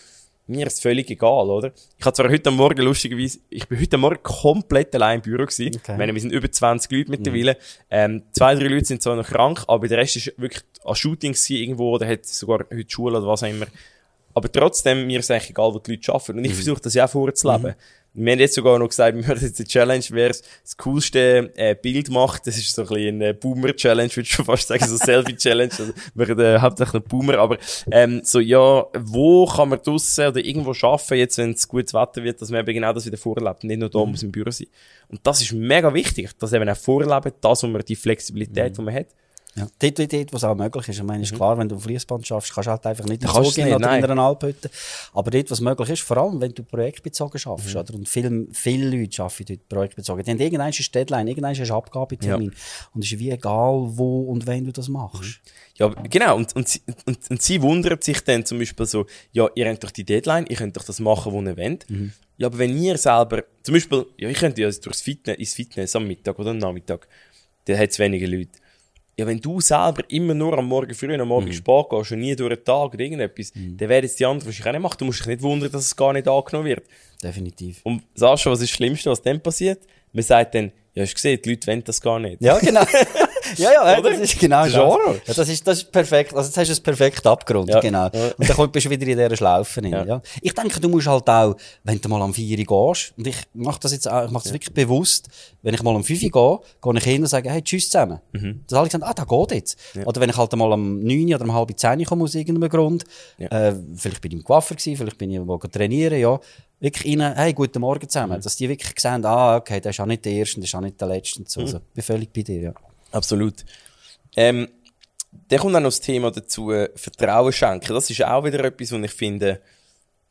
mir ist völlig egal, oder? Ich habe zwar heute Morgen, lustigerweise, ich bin heute Morgen komplett allein im Büro gewesen. Okay. Ich meine, wir sind über 20 Leute mittlerweile. Ähm, zwei, drei Leute sind zwar noch krank, aber der Rest ist wirklich an Shootings gewesen irgendwo oder hat sogar heute Schule oder was auch immer. Aber trotzdem, mir ist eigentlich egal, wo die Leute arbeiten. Und ich versuche das ja auch vorzuleben. Wir haben jetzt sogar noch gesagt, wir würden jetzt eine Challenge, wer das coolste äh, Bild macht. Das ist so ein bisschen eine Boomer-Challenge, würde ich schon fast sagen, so eine Selfie-Challenge. Also, wir sind äh, hauptsächlich ein Boomer, aber ähm, so, ja, wo kann man draussen oder irgendwo arbeiten, jetzt, wenn es gutes Wetter wird, dass man eben genau das wieder vorlebt nicht nur da muss im Büro sein. Und das ist mega wichtig, dass eben auch vorleben, das, wo man die Flexibilität, die man hat. Ja. Dort, dort, wo es auch möglich ist. Ich meine, ist klar, wenn du auf Fließband schaffst, kannst du halt einfach nicht es gehen oder in einer Alphütte. Aber dort, was möglich ist, vor allem, wenn du projektbezogen schaffst, oder? Und viele, viele Leute arbeiten dort projektbezogen. Die haben irgendeinen Deadline, irgendeinen ist Abgabetermin. Und es ist wie egal, wo und wenn du das machst. Ja, aber genau. Und, und, sie, und, und sie wundert sich dann zum Beispiel so, ja, ihr habt doch die Deadline, ihr könnt doch das machen, was ihr wollt. Ja, aber wenn ihr selber, zum Beispiel, ja, ich könnte ja durchs Fitness, ins Fitness am Mittag oder am Nachmittag, da hat es weniger Leute. Ja, wenn du selber immer nur am Morgen früh und am Morgen spät gehst und nie durch den Tag oder irgendetwas, dann werden es die anderen wahrscheinlich auch nicht machen. Du musst dich nicht wundern, dass es gar nicht angenommen wird. Definitiv. Und Sascha, was ist das Schlimmste, was dann passiert? Man sagt dann, ja, hast du gesehen, die Leute wollen das gar nicht. Ja, genau. ja, ja, ja, Oder? das ist genau Horror. Ja, das ist, das ist perfekt. Also, jetzt hast du es perfekt abgerundet, Ja. genau. Und dann bist du wieder in dieser Schlaufe drin, Ja. Ich denke, du musst halt auch, wenn du mal am 4 Uhr gehst, und ich mache das jetzt auch, ich mache das wirklich bewusst, wenn ich mal am 5 Uhr gehe, gehe ich hin und sage, hey, tschüss zusammen. Mhm. Dass alle sagen, ah, da geht jetzt. Oder wenn ich halt mal am 9 Uhr oder um halb 10 Uhr komme aus irgendeinem Grund, äh, vielleicht bin ich im Coiffeur gewesen, vielleicht bin ich irgendwo trainieren, ja. Wirklich rein, hey, guten Morgen zusammen. Dass die wirklich sehen, ah, okay, der ist auch nicht der Erste, der ist auch nicht der Letzte und so. Also, bin völlig bei dir, ja. Absolut. Ähm, dann kommt dann noch das Thema dazu, äh, Vertrauen schenken. Das ist auch wieder etwas, was ich finde,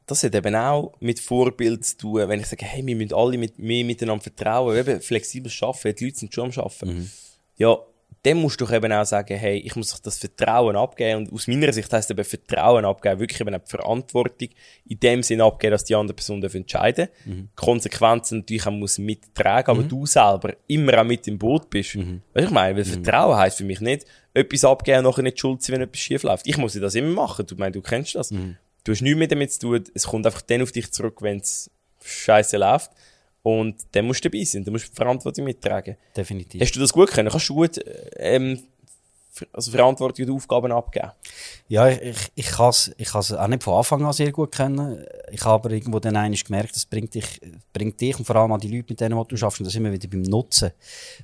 das hat eben auch mit Vorbild zu tun. Wenn ich sage, hey, wir müssen alle mit, mehr miteinander vertrauen, eben flexibel arbeiten, die Leute sind schon am Arbeiten. Ja, dann musst du doch eben auch sagen, hey, ich muss doch das Vertrauen abgeben. Und aus meiner Sicht heisst eben Vertrauen abgeben, wirklich eben auch die Verantwortung in dem Sinn abgeben, dass die andere Person darf entscheiden Die Konsequenzen natürlich auch muss mittragen, aber du selber immer auch mit im Boot bist. Weißt du, ich meine, weil Vertrauen heisst für mich nicht, etwas abgeben und nachher nicht schuld sein, wenn etwas schief läuft. Ich muss ja das immer machen. Du meinst, du kennst das. Du hast nichts mehr damit zu tun. Es kommt einfach dann auf dich zurück, wenn es scheiße läuft. Und dann musst du dabei sein. Dann musst du Verantwortung mittragen. Definitiv. Hast du das gut können? Kannst du gut ähm, also Verantwortung und Aufgaben abgeben? Ja, ich, ich, ich kann es ich kann's auch nicht von Anfang an sehr gut kennen. Ich habe aber irgendwo dann einmal gemerkt, das bringt dich, bringt dich und vor allem an die Leute, mit denen du schaffst, und das immer wieder beim Nutzen,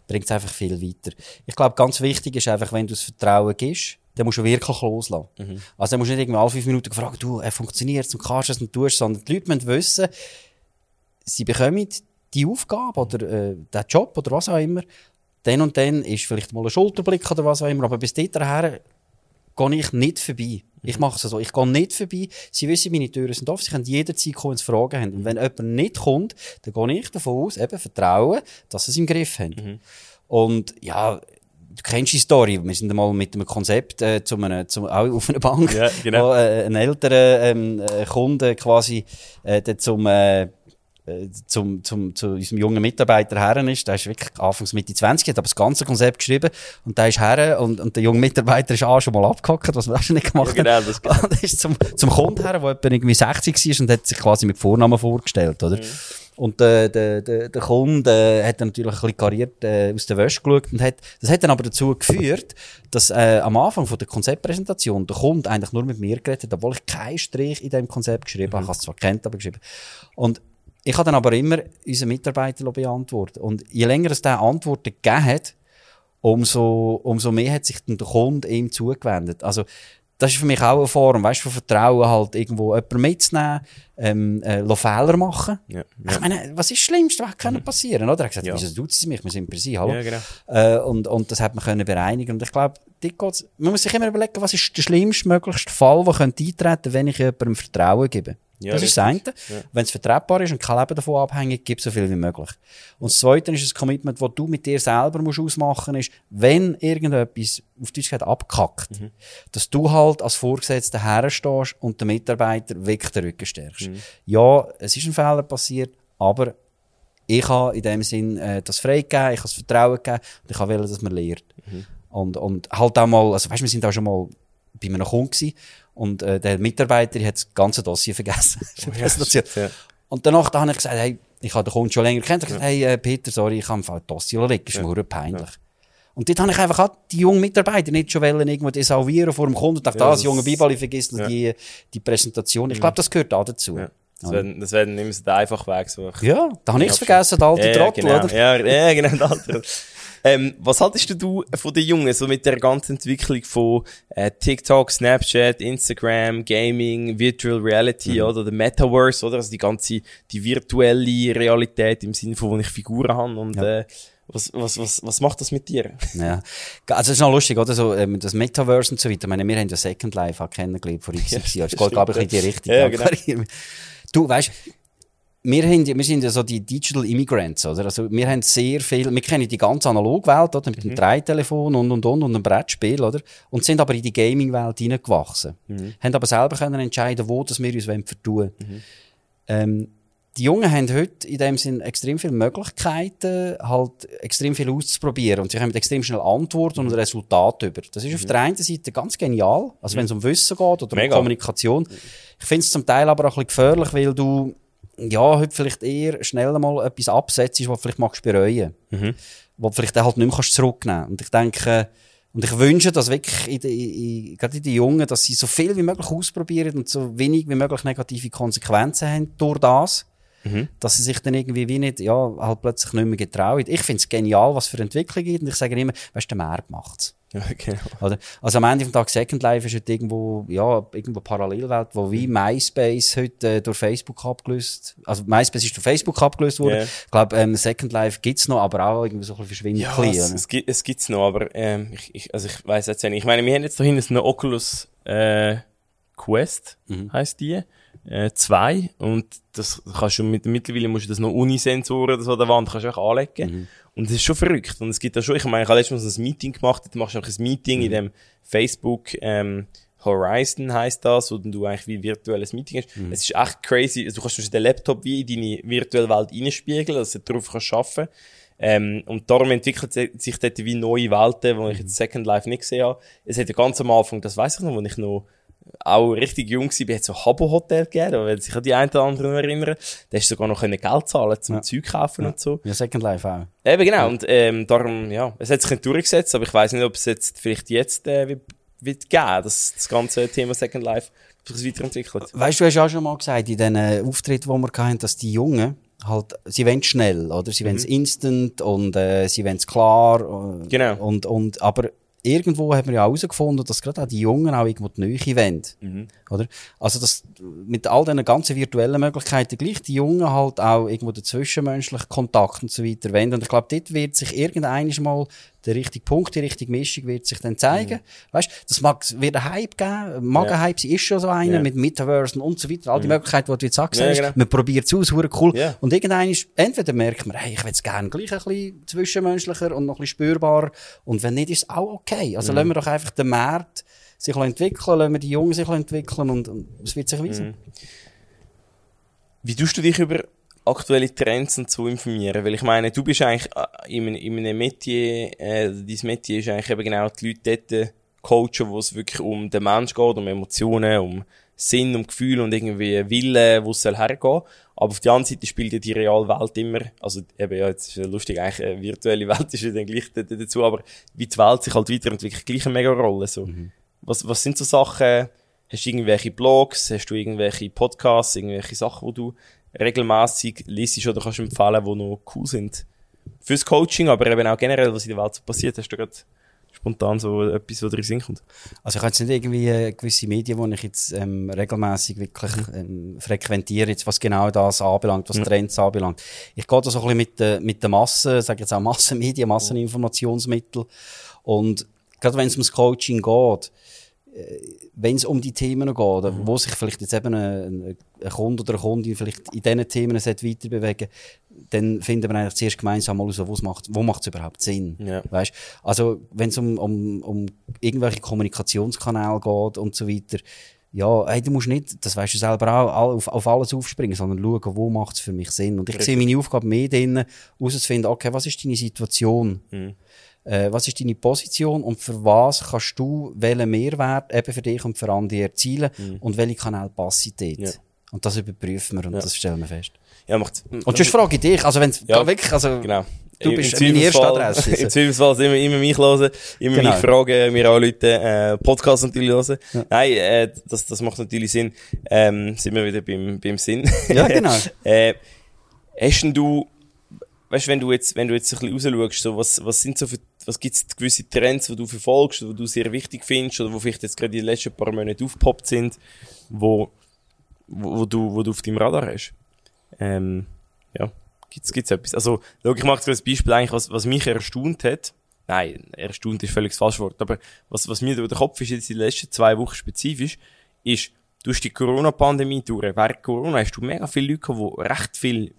bringt es einfach viel weiter. Ich glaube, ganz wichtig ist einfach, wenn du das Vertrauen gibst, dann musst du wirklich loslassen. Also dann musst du nicht irgendwie alle fünf Minuten fragen, du, er funktioniert und kannst es und tust sondern die Leute müssen wissen, sie bekommen die Aufgabe oder äh, den Job oder was auch immer, dann und dann ist vielleicht mal ein Schulterblick oder was auch immer, aber bis dahin gehe ich nicht vorbei. Ich mache es so. Ich gehe nicht vorbei. Sie wissen, meine Türen sind offen. Sie können jederzeit kommen, wenn sie Fragen haben. Und wenn jemand nicht kommt, dann gehe ich davon aus, eben vertrauen, dass sie es im Griff haben. Und ja, du kennst die Story, wir sind einmal mit einem Konzept äh, zu einem, zu, auch auf einer Bank, Ja, genau. wo äh, ein älterer ähm, äh, Kunde quasi äh, zum, äh, zum, zum, zu unserem jungen Mitarbeiter herren ist. Der ist wirklich anfangs Mitte 20, hat aber das ganze Konzept geschrieben und der ist herren und, und der junge Mitarbeiter ist auch schon mal abgehackt, was wir auch schon nicht gemacht Ja, genau, haben. das- Und ist zum, zum Kunden her, der etwa irgendwie 60 war und hat sich quasi mit Vornamen vorgestellt, oder? Mhm. Und der, der, der, der Kunde äh, hat dann natürlich ein bisschen kariert äh, aus der Wäsche geschaut und hat, das hat dann aber dazu geführt, dass äh, am Anfang von der Konzeptpräsentation der Kunde eigentlich nur mit mir geredet hat, obwohl ich keinen Strich in dem Konzept geschrieben habe. Ich habe es zwar kennt, aber geschrieben. Und ich habe dann aber immer unseren Mitarbeiter beantwortet. Und je länger es der Antworten gegeben hat, umso, umso mehr hat sich der Kunde ihm zugewendet. Also, das ist für mich auch eine Form, weißt du, von Vertrauen halt irgendwo jemanden mitzunehmen, ähm, äh, Fehler machen. Ja, Ich meine, was ist das Schlimmste, was kann passieren, oder? Er hat gesagt, Ja. wieso tut sie mich? Wir sind per se, hallo. Ja, genau. Äh, und, und das hat man können bereinigen. Und ich glaube, man muss sich immer überlegen, was ist der schlimmste möglichste Fall, der könnte eintreten, wenn ich jemandem Vertrauen gebe. Ja, das ist das eine. Ja. Wenn es vertretbar ist und kein Leben davon abhängig, gib so viel wie möglich. Und das Zweite ist ein Commitment, das du mit dir selber musst ausmachen ist, wenn irgendetwas auf Deutsch gesagt abkackt, Mhm. dass du halt als Vorgesetzter herstehst und den Mitarbeiter wirklich den Rücken stärkst. Mhm. Ja, es ist ein Fehler passiert, aber ich habe in dem Sinn äh, das freigegeben, ich habe das Vertrauen gegeben und ich wollen, dass man lernt. Mhm. Und, und halt auch mal, also weißt, wir sind auch schon mal bei einem Kunden gewesen, und äh, der Mitarbeiter hat das ganze Dossier vergessen. für die ja, ja. Und danach da habe ich gesagt, hey, ich habe den Kunden schon länger kennt. Ich habe gesagt, hey, äh, Peter, sorry, ich habe im Fall Dossier liegen, ist mir peinlich. Und dort habe ich einfach auch die jungen Mitarbeiter nicht schon wollen, irgendwo desavouieren vor dem Kunden und dachte, Ja, das das- junge Bibali vergisst ja. die, die Präsentation. Ich glaube, das gehört auch dazu. Ja. Das wäre das wär dann immer so der einfache Weg. So. Ja, da habe ich es vergessen, der alte ja, Trottel, genau. oder? Ja, ja, genau, der alte. Ähm, was haltest du von den Jungen, so mit der ganzen Entwicklung von äh, TikTok, Snapchat, Instagram, Gaming, Virtual Reality Mhm. oder der Metaverse, oder? Also die ganze, die virtuelle Realität im Sinne von, wo ich Figuren habe und äh, was, was, was, was macht das mit dir? Ja. Also, es ist noch lustig, oder? So, ähm, das Metaverse und so weiter. Ich meine, wir haben ja Second Life auch kennengelernt vor x Jahren. Es geht, glaube ich, in die Richtung. Ja, Ja, genau. Du, weißt, wir, haben, wir sind ja so die Digital Immigrants, oder? Also, wir haben sehr viel, wir kennen die ganze Analogwelt, oder? Mit dem Dreitelefon und, und, und, und einem Brettspiel, oder? Und sind aber in die Gaming-Welt hineingewachsen. Haben aber selber können entscheiden, wo das wir uns wollen vertun ähm, die Jungen haben heute in dem Sinn extrem viele Möglichkeiten, halt extrem viel auszuprobieren. Und sie haben extrem schnell Antworten und Resultate über. Das ist auf der einen Seite ganz genial. Also wenn es um Wissen geht oder Mega. um Kommunikation. Ich finde es zum Teil aber auch ein bisschen gefährlich, weil du, ja, heute vielleicht eher schnell mal etwas absetzt, was vielleicht magst bereuen. Wo du vielleicht dann halt nicht mehr kannst zurücknehmen. Und ich denke, und ich wünsche, dass wirklich in die, in, gerade in den Jungen, dass sie so viel wie möglich ausprobieren und so wenig wie möglich negative Konsequenzen haben durch das. Dass sie sich dann irgendwie wie nicht, ja, halt plötzlich nicht mehr getrauen. Ich finde es genial, was für Entwicklung gibt. Und ich sage immer, weißt du, der Markt macht's. Ja, genau. Oder? Also am Ende vom Tag Second Life ist heute irgendwo, ja, irgendwo Parallelwelt, wo wie MySpace heute äh, durch Facebook abgelöst, also MySpace ist durch Facebook abgelöst worden. Ja. Ich glaube, ähm, Second Life gibt's noch, aber auch irgendwie so ein bisschen verschwindet. Ja, klein, es, es, gibt, es gibt's noch, aber ähm, ich, ich, also ich weiß jetzt nicht. Ich meine, wir haben jetzt da hinten eine Oculus äh, Quest, Mhm. heisst die, äh, zwei und das kannst du mit, mittlerweile musst du das noch Unisensoren oder so an der Wand kannst du auch anlegen. Mhm. Und das ist schon verrückt. Und es gibt da schon, ich meine, ich habe letztens ein Meeting gemacht, da machst du einfach ein Meeting Mhm. in dem Facebook, ähm, Horizon heisst das, wo du eigentlich wie ein virtuelles Meeting hast. Mhm. Es ist echt crazy. Also, du kannst den Laptop wie in deine virtuelle Welt reinspiegeln, dass du darauf kannst arbeiten ähm, und darum entwickelt sich dort wie neue Welten, wo ich jetzt Second Life nicht gesehen habe. Es hat ja ganz am Anfang, das weiß ich noch, wo ich noch auch richtig jung war, es so Habbo-Hotel gegeben, werden sich ja die einen oder anderen erinnern. Da hast du sogar noch Geld zahlen zum Ja. Zeug kaufen und so. Ja, Second Life auch. Eben genau, und ähm, darum, ja, es hat sich nicht durchgesetzt, aber ich weiß nicht, ob es jetzt vielleicht jetzt äh, wird, wird geben, dass das ganze Thema Second Life sich weiterentwickelt. Weißt du, du hast auch schon mal gesagt, in den äh, Auftritten, die wir hatten, dass die Jungen halt, sie wollen schnell, oder? Sie wollen es instant und äh, sie wollen es klar. Äh, Genau. Und, und, aber irgendwo haben wir ja herausgefunden, dass gerade auch die Jungen auch irgendwo die Nähe wollen. Mhm. Oder? Also, dass mit all diesen ganzen virtuellen Möglichkeiten gleich die Jungen halt auch irgendwo den zwischenmenschlichen Kontakt und so weiter wenden. Und ich glaube, dort wird sich irgendeines mal der richtige Punkt, die richtige Mischung wird sich dann zeigen. Mhm. Weißt, das mag, wird ein Hype geben. Mag ja. ein Hype sein, ist schon so einer, ja. mit Metaverse und so weiter. All die mhm. Möglichkeiten, die du jetzt sagst, ja, genau. man probiert es aus, cool. Ja. Und irgendein entweder merkt man, hey, ich will es gerne gleich ein bisschen zwischenmenschlicher und noch ein bisschen spürbarer. Und wenn nicht, ist es auch okay. Also mhm. lassen wir doch einfach den Markt sich entwickeln, lassen wir die Jungen sich entwickeln und, und es wird sich weisen. Mhm. Wie tust du dich über aktuelle Trends und zu informieren? Weil ich meine, du bist eigentlich äh, in, in einem Metier, äh, dein Metier ist eigentlich eben genau die Leute dort coachen, wo es wirklich um den Mensch geht, um Emotionen, um Sinn, um Gefühl und irgendwie Wille, wo es soll hergehen. Aber auf der anderen Seite spielt ja die reale Welt immer, also eben, ja, jetzt ist ja lustig, eigentlich, eine virtuelle Welt ist ja dann gleich dazu, aber wie die Welt sich halt weiterentwickelt, gleich eine mega Rolle, so. Mhm. Was, was sind so Sachen, hast du irgendwelche Blogs, hast du irgendwelche Podcasts, irgendwelche Sachen, wo du regelmäßig liest oder kannst empfehlen, die noch cool sind. Fürs Coaching, aber eben auch generell, was in der Welt so passiert. Hast du gerade spontan so etwas, was dir in Sinn kommt? Also ich habe jetzt nicht irgendwie äh, gewisse Medien, die ich jetzt ähm, regelmäßig wirklich ähm, frequentiere, jetzt, was genau das anbelangt, was mhm. Trends anbelangt. Ich gehe da so ein bisschen mit, äh, mit der Masse, sage jetzt auch Massenmedien, Masseninformationsmittel. Und gerade wenn es ums Coaching geht, wenn es um die Themen geht, mhm. wo sich vielleicht jetzt eben ein, ein Kunde oder eine Kundin vielleicht in diesen Themen weiter bewegen dann finden wir eigentlich zuerst gemeinsam mal raus, macht, wo macht es überhaupt Sinn. Ja. Weißt? Also, wenn es um, um, um irgendwelche Kommunikationskanäle geht und so weiter, ja, hey, du musst nicht, das weißt du selber auch, auf, auf alles aufspringen, sondern schauen, wo macht es für mich Sinn. Und ich Richtig. sehe meine Aufgabe mehr drinnen, herauszufinden, okay, was ist deine Situation? Mhm äh, was ist deine Position und für was kannst du welchen Mehrwert eben für dich und für andere erzielen mhm. und welche Kanäle passen dort. Ja. Und das überprüfen wir und ja. das stellen wir fest. Ja, macht, und sonst frage ich dich, also wenn ja, wirklich, also, genau. du bist meine erste Adresse. Im Zweifelsfall immer, immer mich hören, immer genau. mich fragen, mir anrufen, äh, Podcast natürlich hören. Ja. Nein, äh, das, das macht natürlich Sinn. Ähm, sind wir wieder beim, beim Sinn. Ja, genau. äh, hast du, weißt, wenn du jetzt, wenn du jetzt ein bisschen rausschaust, so, was, was sind so für was gibt es gewisse Trends, die du verfolgst, die du sehr wichtig findest oder wo vielleicht jetzt gerade die letzten paar Monate aufgepoppt sind, wo, wo, wo, du, wo du auf deinem Radar hast? Ähm, ja, gibt's, gibt's etwas? Also, schau, ich mache ein Beispiel eigentlich, was, was mich erstaunt hat. Nein, erstaunt ist völlig das falsche Wort, aber was, was mir durch den Kopf ist jetzt den letzten zwei Wochen spezifisch, ist, du hast die Corona-Pandemie durch. Während Corona hast du mega viele Leute, die recht viel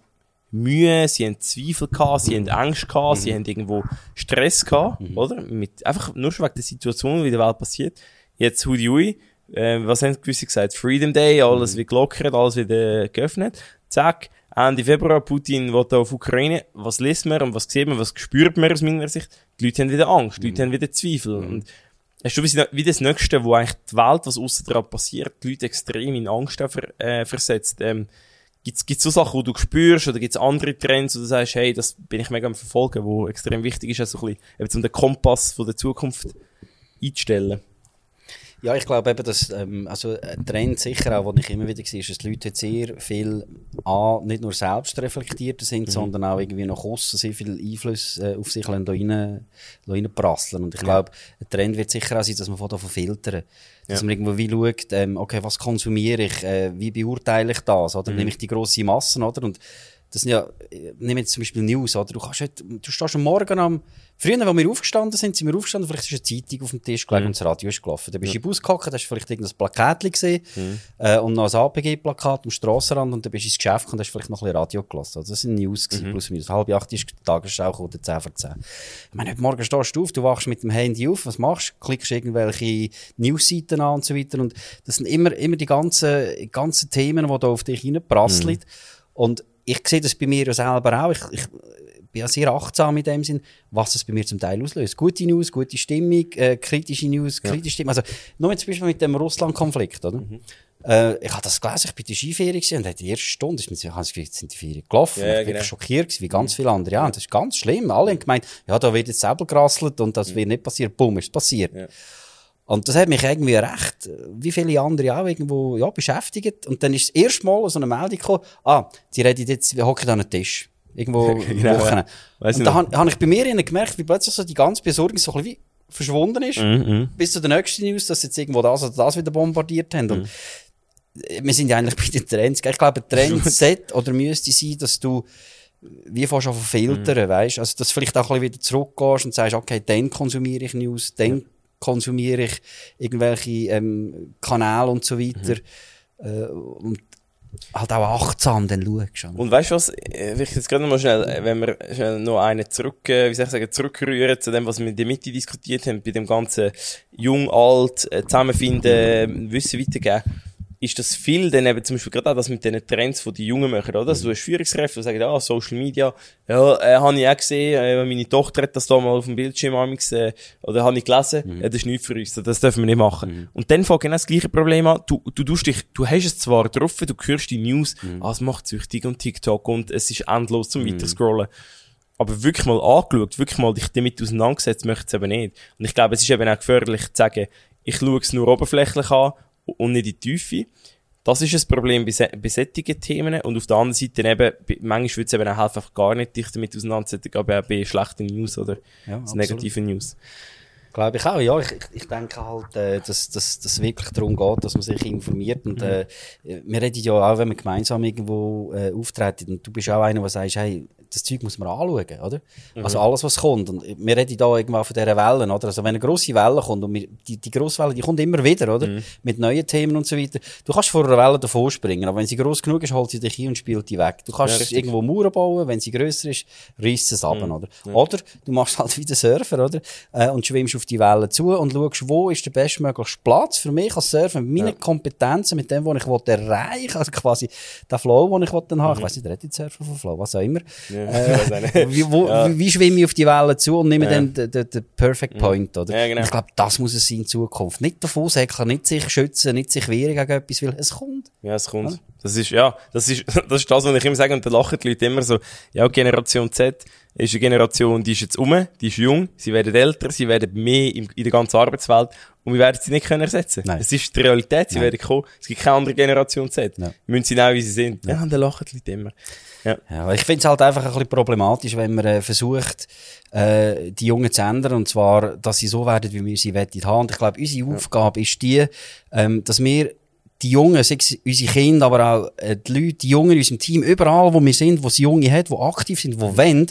Mühe, sie haben Zweifel gehabt, sie haben Angst gehabt, mhm. sie haben irgendwo Stress gehabt, mhm. oder? Mit, einfach nur schon wegen der Situation, wie der Welt passiert. Jetzt Hudi Ui, äh, was haben gewisse gesagt? Freedom Day, alles mhm. wird gelockert, alles wieder geöffnet. Zack, Ende Februar, Putin will auf Ukraine. Was liest man und was sieht man, was spürt man aus meiner Sicht? Die Leute haben wieder Angst, die Leute mhm. haben wieder Zweifel. Mhm. Und hast du wie das Nächste, wo eigentlich die Welt, was dran passiert, die Leute extrem in Angst ver, äh, versetzt. Ähm, Gibt's, gibt's so Sachen, die du spürst, oder gibt's andere Trends, wo du sagst, hey, das bin ich mega am Verfolgen, wo extrem wichtig ist, also ein bisschen, um den Kompass von der Zukunft einzustellen? Ja, ich glaube eben, dass, ähm, also ein Trend sicher auch, was ich immer wieder sehe, ist, dass die Leute sehr viel, A, nicht nur selbst reflektierter sind, mhm. sondern auch irgendwie nach außen sehr viel Einfluss äh, auf sich rein, reinprasseln. Und ich glaube, ein Trend wird sicher auch sein, dass man von davon filtern. Dass ja. man irgendwo wie schaut, ähm, okay, was konsumiere ich, äh, wie beurteile ich das, oder? Mhm. Nehme ich die grosse Massen, oder? Und das sind ja, nehmen jetzt zum Beispiel News, oder? Du kannst halt, du stehst am Morgen am, früher, als wir aufgestanden sind, sind wir aufgestanden, vielleicht ist eine Zeitung auf dem Tisch gelegen mhm. und das Radio ist gelaufen. Dann bist du ja. im Bus gehockt, hast vielleicht irgendein Plakat gesehen, mhm. äh, und noch ein APG-Plakat am Strassenrand und dann bist du ins Geschäft und hast vielleicht noch ein bisschen Radio gelassen. Also das sind News gewesen, mhm. plus minus. Halb acht ist die Tagesschau oder 10 vor 10. Ich meine, heute Morgen stehst du auf, du wachst mit dem Handy auf, was machst du? Klickst irgendwelche Newsseiten an und so weiter und das sind immer, immer die ganzen, ganzen Themen, die da auf dich reinprasseln. Mhm. Und ich sehe das bei mir ja selber auch. Ich, ich bin ja sehr achtsam in dem Sinn, was es bei mir zum Teil auslöst. Gute News, gute Stimmung, äh, kritische News, kritische Stimmung. Also, nur zum Beispiel mit dem Russland-Konflikt, oder? Mhm. Äh, ich habe das gelesen, ich bin in der Skiferie und die erste Stunde ist mir, jetzt sind die Ferien gelaufen. Ja, ich bin genau. schockiert wie ganz viele andere. Ja, und das ist ganz schlimm. Alle haben gemeint, ja, da wird jetzt selber gerasselt und das mhm. wird nicht passieren. Bumm, ist passiert. Ja. Und das hat mich irgendwie recht, wie viele andere auch, irgendwo, ja, beschäftigt. Und dann ist das erste Mal so eine Meldung gekommen, ah, die reden jetzt, wir hocken an einem Tisch. Irgendwo genau, Wochen. Ja. Und da habe hab ich bei mir gemerkt, wie plötzlich so die ganze Besorgung so ein bisschen wie verschwunden ist, Mhm. bis zu der nächsten News, dass sie jetzt irgendwo das oder das wieder bombardiert haben. Und äh, wir sind ja eigentlich bei den Trends. Ich glaube, ein Trend sollte oder müsste sein, dass du wie fast schon filtern, weißt? Also, dass du vielleicht auch ein bisschen wieder zurückgehst und sagst, okay, dann konsumiere ich News, dann konsumiere ich irgendwelche ähm, Kanäle und so weiter. Äh, und halt auch achtsam dann schaust. Und weißt du was, äh, ich jetzt gerade noch mal schnell, äh, wenn wir schnell noch einen zurück, äh, wie soll ich sagen, zurückrühren zu dem, was wir in der Mitte diskutiert haben, bei dem ganzen Jung, Alt, Zusammenfinden, äh, Wissen weitergeben, ist das viel dann eben zum Beispiel gerade auch das mit den Trends, die die Jungen machen, oder? Also du hast Führungskräfte, die sagen, ah, Social Media, ja, äh, habe ich auch gesehen, äh, meine Tochter hat das da mal auf dem Bildschirm amigs, äh, oder habe ich gelesen, ja, das ist nichts für uns, das dürfen wir nicht machen. Und dann fängt genau das gleiche Problem an, du, du tust dich, du hast es zwar drauf, du hörst die News, ah, es macht süchtig und TikTok und es ist endlos zum Weiterscrollen. Aber wirklich mal angeschaut, wirklich mal dich damit auseinandergesetzt, möchte es eben nicht. Und ich glaube, es ist eben auch gefährlich zu sagen, ich schaue es nur oberflächlich an und nicht in die Tiefe. Das ist ein Problem bei, solchen Themen. Und auf der anderen Seite eben, manchmal würde es eben auch helfen, einfach gar nicht dich damit auseinandersetzen, aber auch bei schlechten News oder Ja, negativen News. Glaube ich auch, ja. Ich, ich- denke halt, äh, dass, es wirklich darum geht, dass man sich informiert. Und äh, wir reden ja auch, wenn wir gemeinsam irgendwo äh, auftreten. Und du bist auch einer, der sagt, hey, das Zeug muss man anschauen, oder? Also alles, was kommt. Und wir reden da irgendwann von dieser Wellen, oder? Also wenn eine grosse Welle kommt, und wir, die, die grosse Welle, die kommt immer wieder, oder? Mit neuen Themen und so weiter. Du kannst vor einer Welle davor springen, aber wenn sie gross genug ist, holt sie dich hin und spielt die weg. Du kannst Ja, irgendwo Mauern bauen, wenn sie grösser ist, reißt es ab, oder? Oder du machst halt wie der Surfer, oder? Äh, und schwimmst auf die Wellen zu und schaust, wo ist der bestmögliche Platz für mich als Surfer, mit meinen Kompetenzen, mit dem, was ich will erreichen will, also quasi der Flow, den ich will dann haben. Ich weiss nicht, redet Surfer von Flow, was auch immer. Ja, Äh, nicht. wie, wo, Ja. wie, schwimme ich auf die Wellen zu und nehme dann den, den, den Perfect Point, oder? Ja, genau. Ich glaube, das muss es sein in Zukunft. Nicht davon säckeln, nicht sich schützen, nicht sich wehren gegen etwas, weil es kommt. Ja, es kommt. Das ist, ja, das ist, das ist das, was ich immer sage, und da lachen die Leute immer so, ja, Generation Z ist eine Generation, die ist jetzt um, die ist jung, sie werden älter, sie werden mehr in der ganzen Arbeitswelt, und wir werden sie nicht können ersetzen. Nein. Es ist die Realität, sie werden kommen, es gibt keine andere Generation Z. Ja. Wir müssen sie nehmen, wie sie sind. Ja, und dann lachen die Leute immer. Ja. Ja, ich finde es halt einfach ein bisschen problematisch, wenn man äh, versucht, äh, die Jungen zu ändern. Und zwar, dass sie so werden, wie wir sie wollen haben. Und ich glaube, unsere Aufgabe ist die, ähm, dass wir die Jungen, sei es unsere Kinder, aber auch äh, die Leute, die Jungen in unserem Team, überall, wo wir sind, wo sie Junge hat, die aktiv sind, die wollen,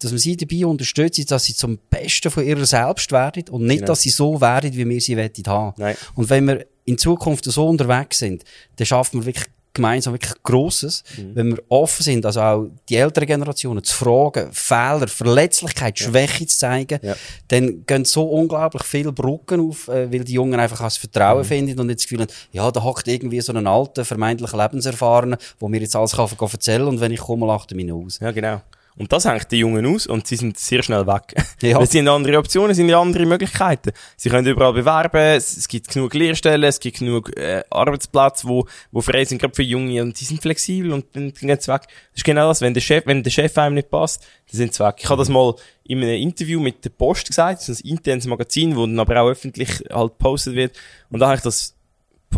dass wir sie dabei unterstützen, dass sie zum Besten von ihrer selbst werden und nicht, Genau. dass sie so werden, wie wir sie wollen haben. Nein. Und wenn wir in Zukunft so unterwegs sind, dann schaffen wir wirklich gemeinsam wirklich Grosses, wenn wir offen sind, also auch die älteren Generationen zu fragen, Fehler, Verletzlichkeit, Schwäche zu zeigen, Ja. dann gehen so unglaublich viele Brücken auf, äh, weil die Jungen einfach das Vertrauen finden und nicht das Gefühl haben, ja, da hockt irgendwie so ein alter, vermeintlich Lebenserfahrener, wo mir jetzt alles kann, kann erzählen und wenn ich komme, lacht er mich aus. Ja, genau. Und das hängt die Jungen aus und sie sind sehr schnell weg. Ja. Sie haben andere Optionen, sie haben andere Möglichkeiten. Sie können überall bewerben, es, es gibt genug Lehrstellen, es gibt genug äh, Arbeitsplätze, wo, wo frei sind, gerade für Junge, und die sind flexibel und dann, gehen sie weg. Das ist genau das, wenn der Chef, wenn der Chef einem nicht passt, dann sind sie weg. Ich habe das mal in einem Interview mit der Post gesagt, das ist ein internes Magazin, wo dann aber auch öffentlich halt gepostet wird, und da habe ich das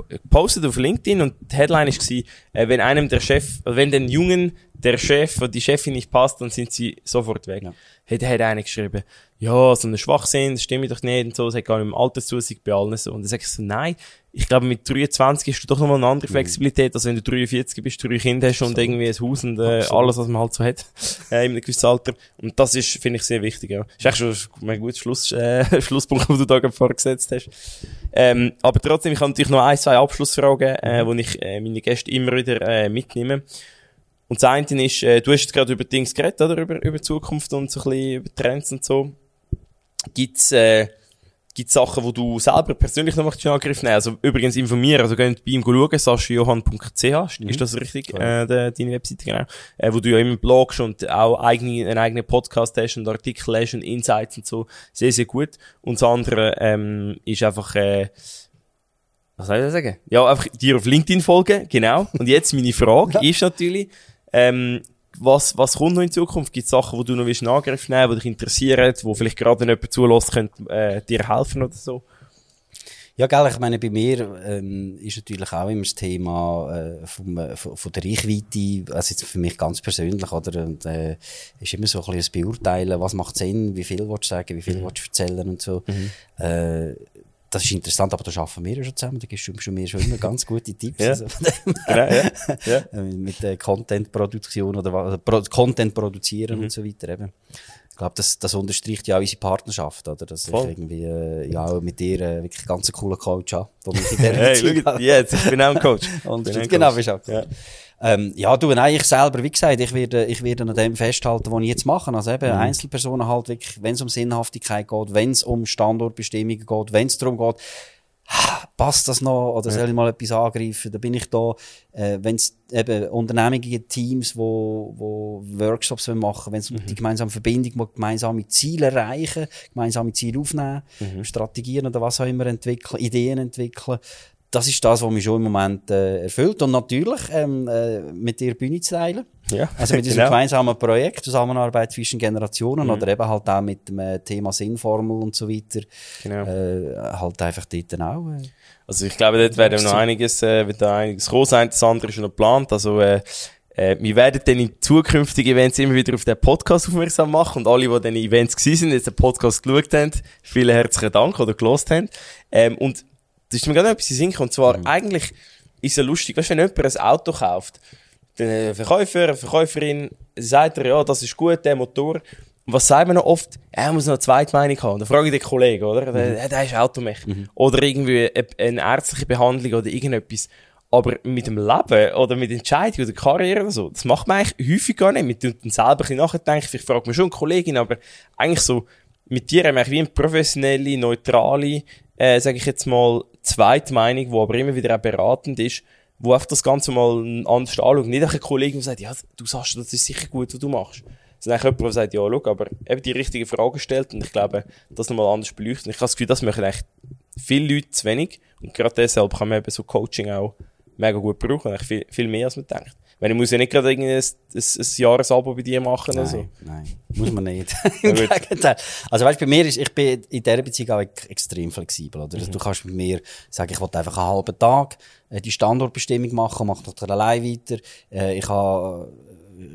gepostet auf LinkedIn und die Headline war, äh, wenn einem der Chef, wenn den Jungen der Chef oder die Chefin nicht passt, dann sind sie sofort weg. Ja. Hat, hat einer geschrieben, ja, so ein Schwachsinn, das stimmt doch nicht und so, das hat gar nicht im Alterszusig bei allen so. Und dann sag ich so, nein, ich glaube, mit 23 hast du doch nochmal eine andere Flexibilität, als wenn du 43 bist, drei Kinder hast und irgendwie ein Haus und äh, alles, was man halt so hat, äh, in einem gewissen Alter. Und das ist, finde ich, sehr wichtig, ja. Ist eigentlich schon ein guter Schluss, äh, Schlusspunkt, den du da gerade vorgesetzt hast. Ähm, aber trotzdem, ich habe natürlich noch ein, zwei Abschlussfragen, äh, wo ich äh, meine Gäste immer wieder äh, mitnehme. Und das eine ist, äh, du hast jetzt gerade über Dings geredet, oder? Über, über Zukunft und so ein bisschen über Trends und so. Gibt's, äh, gibt's Sachen, wo du selber persönlich noch in Angriff nehmen? Also übrigens informieren, also geht bei ihm schauen, saschajohann.ch, ist, ist das richtig? Äh, de, deine Webseite, genau. Äh, wo du ja immer blogst und auch eigene, einen eigenen Podcast hast und Artikel hast und Insights und so. Sehr, sehr gut. Und das andere, ähm, ist einfach, äh, was soll ich da sagen? Ja, einfach dir auf LinkedIn folgen, genau. Und jetzt meine Frage ist natürlich, ähm, was, was kommt noch in Zukunft? Gibt es Sachen, wo du noch willst in Angriff nehmen, die dich interessieren, wo vielleicht gerade jemand zulässt, könnte, äh, dir helfen oder so? Ja, gell, ich meine, bei mir ähm, ist natürlich auch immer das Thema äh, vom, äh, von, von der Reichweite, also jetzt für mich ganz persönlich, oder? Und, äh, ist immer so ein bisschen das Beurteilen, was macht Sinn, wie viel willst du sagen, wie viel mhm. willst du erzählen und so. Mhm. Äh, das ist interessant, aber da arbeiten wir ja schon zusammen, da gibst du mir schon immer ganz gute Tipps. ja. Also genau, ja. ja. Mit der Content-Produktion oder, Pro Content produzieren mhm. und so weiter eben. Ich glaube, das, das unterstreicht ja auch unsere Partnerschaft, oder? Dass Voll. ich irgendwie, äh, ja, auch mit dir äh, wirklich ganz coolen Coach habe, Hey, schau jetzt, ich bin auch ein Coach. und bin genau, bist auch. Ja. Ähm, ja, du, nein, ich selber, wie gesagt, ich werde, ich werde an dem festhalten, was ich jetzt mache. Also eben, mhm. Einzelpersonen halt wirklich, wenn es um Sinnhaftigkeit geht, wenn es um Standortbestimmungen geht, wenn es darum geht, passt das noch oder soll ich mal etwas angreifen? Da bin ich da, äh, wenn es eben Unternehmungen, Teams, wo, wo Workshops machen wenn es mhm. die gemeinsame Verbindung, gemeinsame Ziele erreichen, gemeinsame Ziele aufnehmen, mhm. Strategien oder was auch immer entwickeln, Ideen entwickeln, das ist das, was mich schon im Moment äh, erfüllt. Und natürlich ähm, äh, mit dir Bühne zu teilen. Ja, also mit diesem genau. gemeinsamen Projekt, Zusammenarbeit zwischen Generationen mhm. oder eben halt auch mit dem äh, Thema Sinnformel und so weiter. Genau. Äh, halt einfach dort auch. Äh, also ich glaube, dort werden noch einiges, äh, wird da einiges groß sein. Das andere ist schon geplant. Also äh, äh, wir werden dann in zukünftigen Events immer wieder auf den Podcast aufmerksam machen und alle, die dann Events gewesen sind, jetzt den Podcast geschaut haben, vielen herzlichen Dank oder gelost haben. Ähm, und das ist mir gerade etwas in Sinn Und zwar, mhm. eigentlich ist es ja lustig, weißt du, wenn jemand ein Auto kauft, der Verkäufer, eine Verkäuferin, sagt er, ja, das ist gut, der Motor. was sagen wir noch oft? Er muss noch eine zweite Meinung haben. Dann frage ich den Kollegen, oder? Mhm. Der, der ist Automech. Mhm. Oder irgendwie eine ärztliche Behandlung oder irgendetwas. Aber mit dem Leben oder mit Entscheidungen oder Karriere oder so, das macht man eigentlich häufig gar nicht. Mit dem selber ein bisschen nachdenken. Ich frage mich schon eine Kollegin, aber eigentlich so, mit dir haben wir wie eine professionelle, neutrale, äh, sage ich jetzt mal, zweite Meinung, die aber immer wieder auch beratend ist, wo einfach das Ganze mal anders anschaut. Nicht ein Kollege, der sagt, ja, du sagst, das ist sicher gut, was du machst. Sondern jemand, der sagt, ja, schau, aber eben die richtigen Fragen stellt und ich glaube, das nochmal anders beleuchten. Ich habe das Gefühl, das machen echt viele Leute zu wenig und gerade deshalb kann man eben so Coaching auch mega gut brauchen, viel, viel mehr als man denkt. Weil ich muss ja nicht gerade ein, ein, ein Jahresabo bei dir machen nein, oder so. Nein, muss man nicht. Im Gegenteil. Also weißt, bei mir ist, ich bin in dieser Beziehung auch extrem flexibel, oder? Also, mhm. Du kannst mit mir sagen, ich will einfach einen halben Tag äh, die Standortbestimmung machen, mach doch allein weiter. Äh, ich habe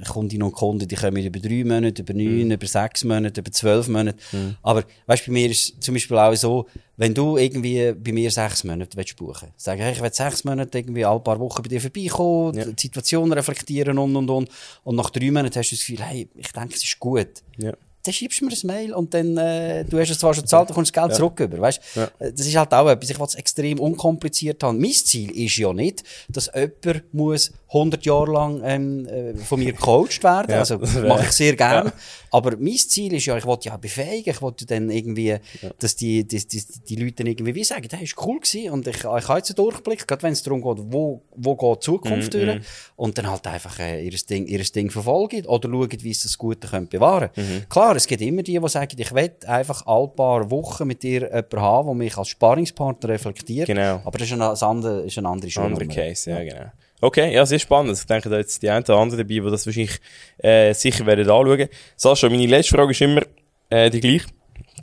Kundinnen und Kunden, die kommen über drei Monate, über neun, mhm. über sechs Monate, über zwölf Monate. Mhm. Aber, weißt, bei mir ist zum Beispiel auch so, wenn du irgendwie bei mir sechs Monate willst buchen willst, sagen, hey, ich will sechs Monate irgendwie alle paar Wochen bei dir vorbeikommen, ja. die Situation reflektieren und, und, und. Und nach drei Monaten hast du das Gefühl, hey, ich denke, es ist gut. Ja dann schiebst du mir ein Mail und dann, äh, du hast es zwar schon gezahlt, dann kommst du das Geld ja. zurück über, weißt? Ja. Äh, das ist halt auch etwas, ich will es extrem unkompliziert haben. Mein Ziel ist ja nicht, dass jemand muss 100 Jahre lang ähm, äh, von mir gecoacht werden, ja. also mache ich sehr gerne. Aber mein Ziel ist ja, ich wollte ja befähigen, ich wollte dann irgendwie, dass die, die, die, die Leute dann irgendwie wie sagen, das ist cool gewesen und ich, ich habe jetzt einen Durchblick, gerade wenn es darum geht, wo, wo geht die Zukunft mm -hmm. durch und dann halt einfach äh, ihr Ding, ihr Ding verfolgen oder schauen, wie sie das Gute können bewahren können. Mhm. Klar, es gibt immer die, die sagen, ich will einfach alle paar Wochen mit dir jemanden haben, der mich als Sparringspartner reflektiert. Genau. Aber das ist eine, andere, ist eine andere Andere Case, ja, genau. Okay, ja, sehr spannend. Ich denke, da jetzt die einen oder anderen dabei, die das wahrscheinlich äh, sicher werden anschauen. Sascha, meine letzte Frage ist immer äh, die gleiche.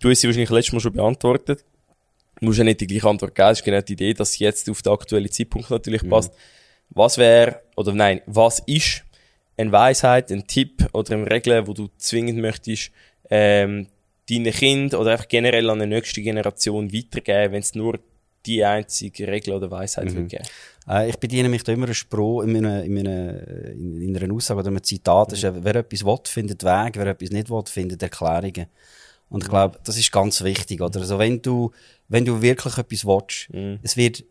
Du hast sie wahrscheinlich letztes Mal schon beantwortet. Du musst ja nicht die gleiche Antwort geben. Das ist genau die Idee, dass sie jetzt auf den aktuellen Zeitpunkt natürlich mhm. passt. Was wäre, oder nein, was ist eine Weisheit, ein Tipp oder eine Regel, wo du zwingend möchtest, ähm, deinen Kind oder einfach generell an die nächste Generation weitergeben, wenn es nur die einzige Regel oder Weisheit mhm. geben äh, Ich bediene mich da immer einen Spruch in, meiner, in, meiner, in, in einer Aussage oder einem Zitat. Mhm. Ist, wer etwas will, findet Weg, wer etwas nicht will, findet Erklärungen. Und ich glaube, das ist ganz wichtig, oder? Also, wenn du, wenn du wirklich etwas willst, mhm. es wird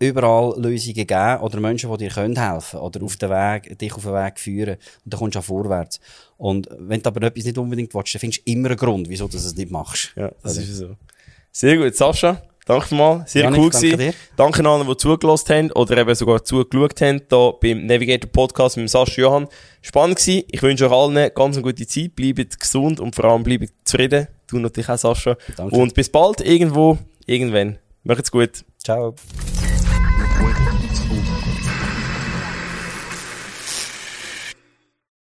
überall Lösungen geben oder Menschen, die dir können helfen oder auf den Weg, dich auf den Weg führen. Und dann kommst du auch vorwärts. Und wenn du aber etwas nicht unbedingt willst, dann findest du immer einen Grund, wieso du es nicht machst. Ja, das oder? ist so. Sehr gut, Sascha. Danke mal. Sehr Janik, cool gewesen. Danke, danke allen, die zugelassen haben oder eben sogar zugeschaut haben, hier beim Navigator Podcast mit Sascha Johann. Spannend gewesen. Ich wünsche euch allen ganz eine gute Zeit. Bleibt gesund und vor allem bleibt zufrieden. Du natürlich auch, Sascha. Danke. Und bis bald irgendwo, irgendwann. Macht's gut. Ciao.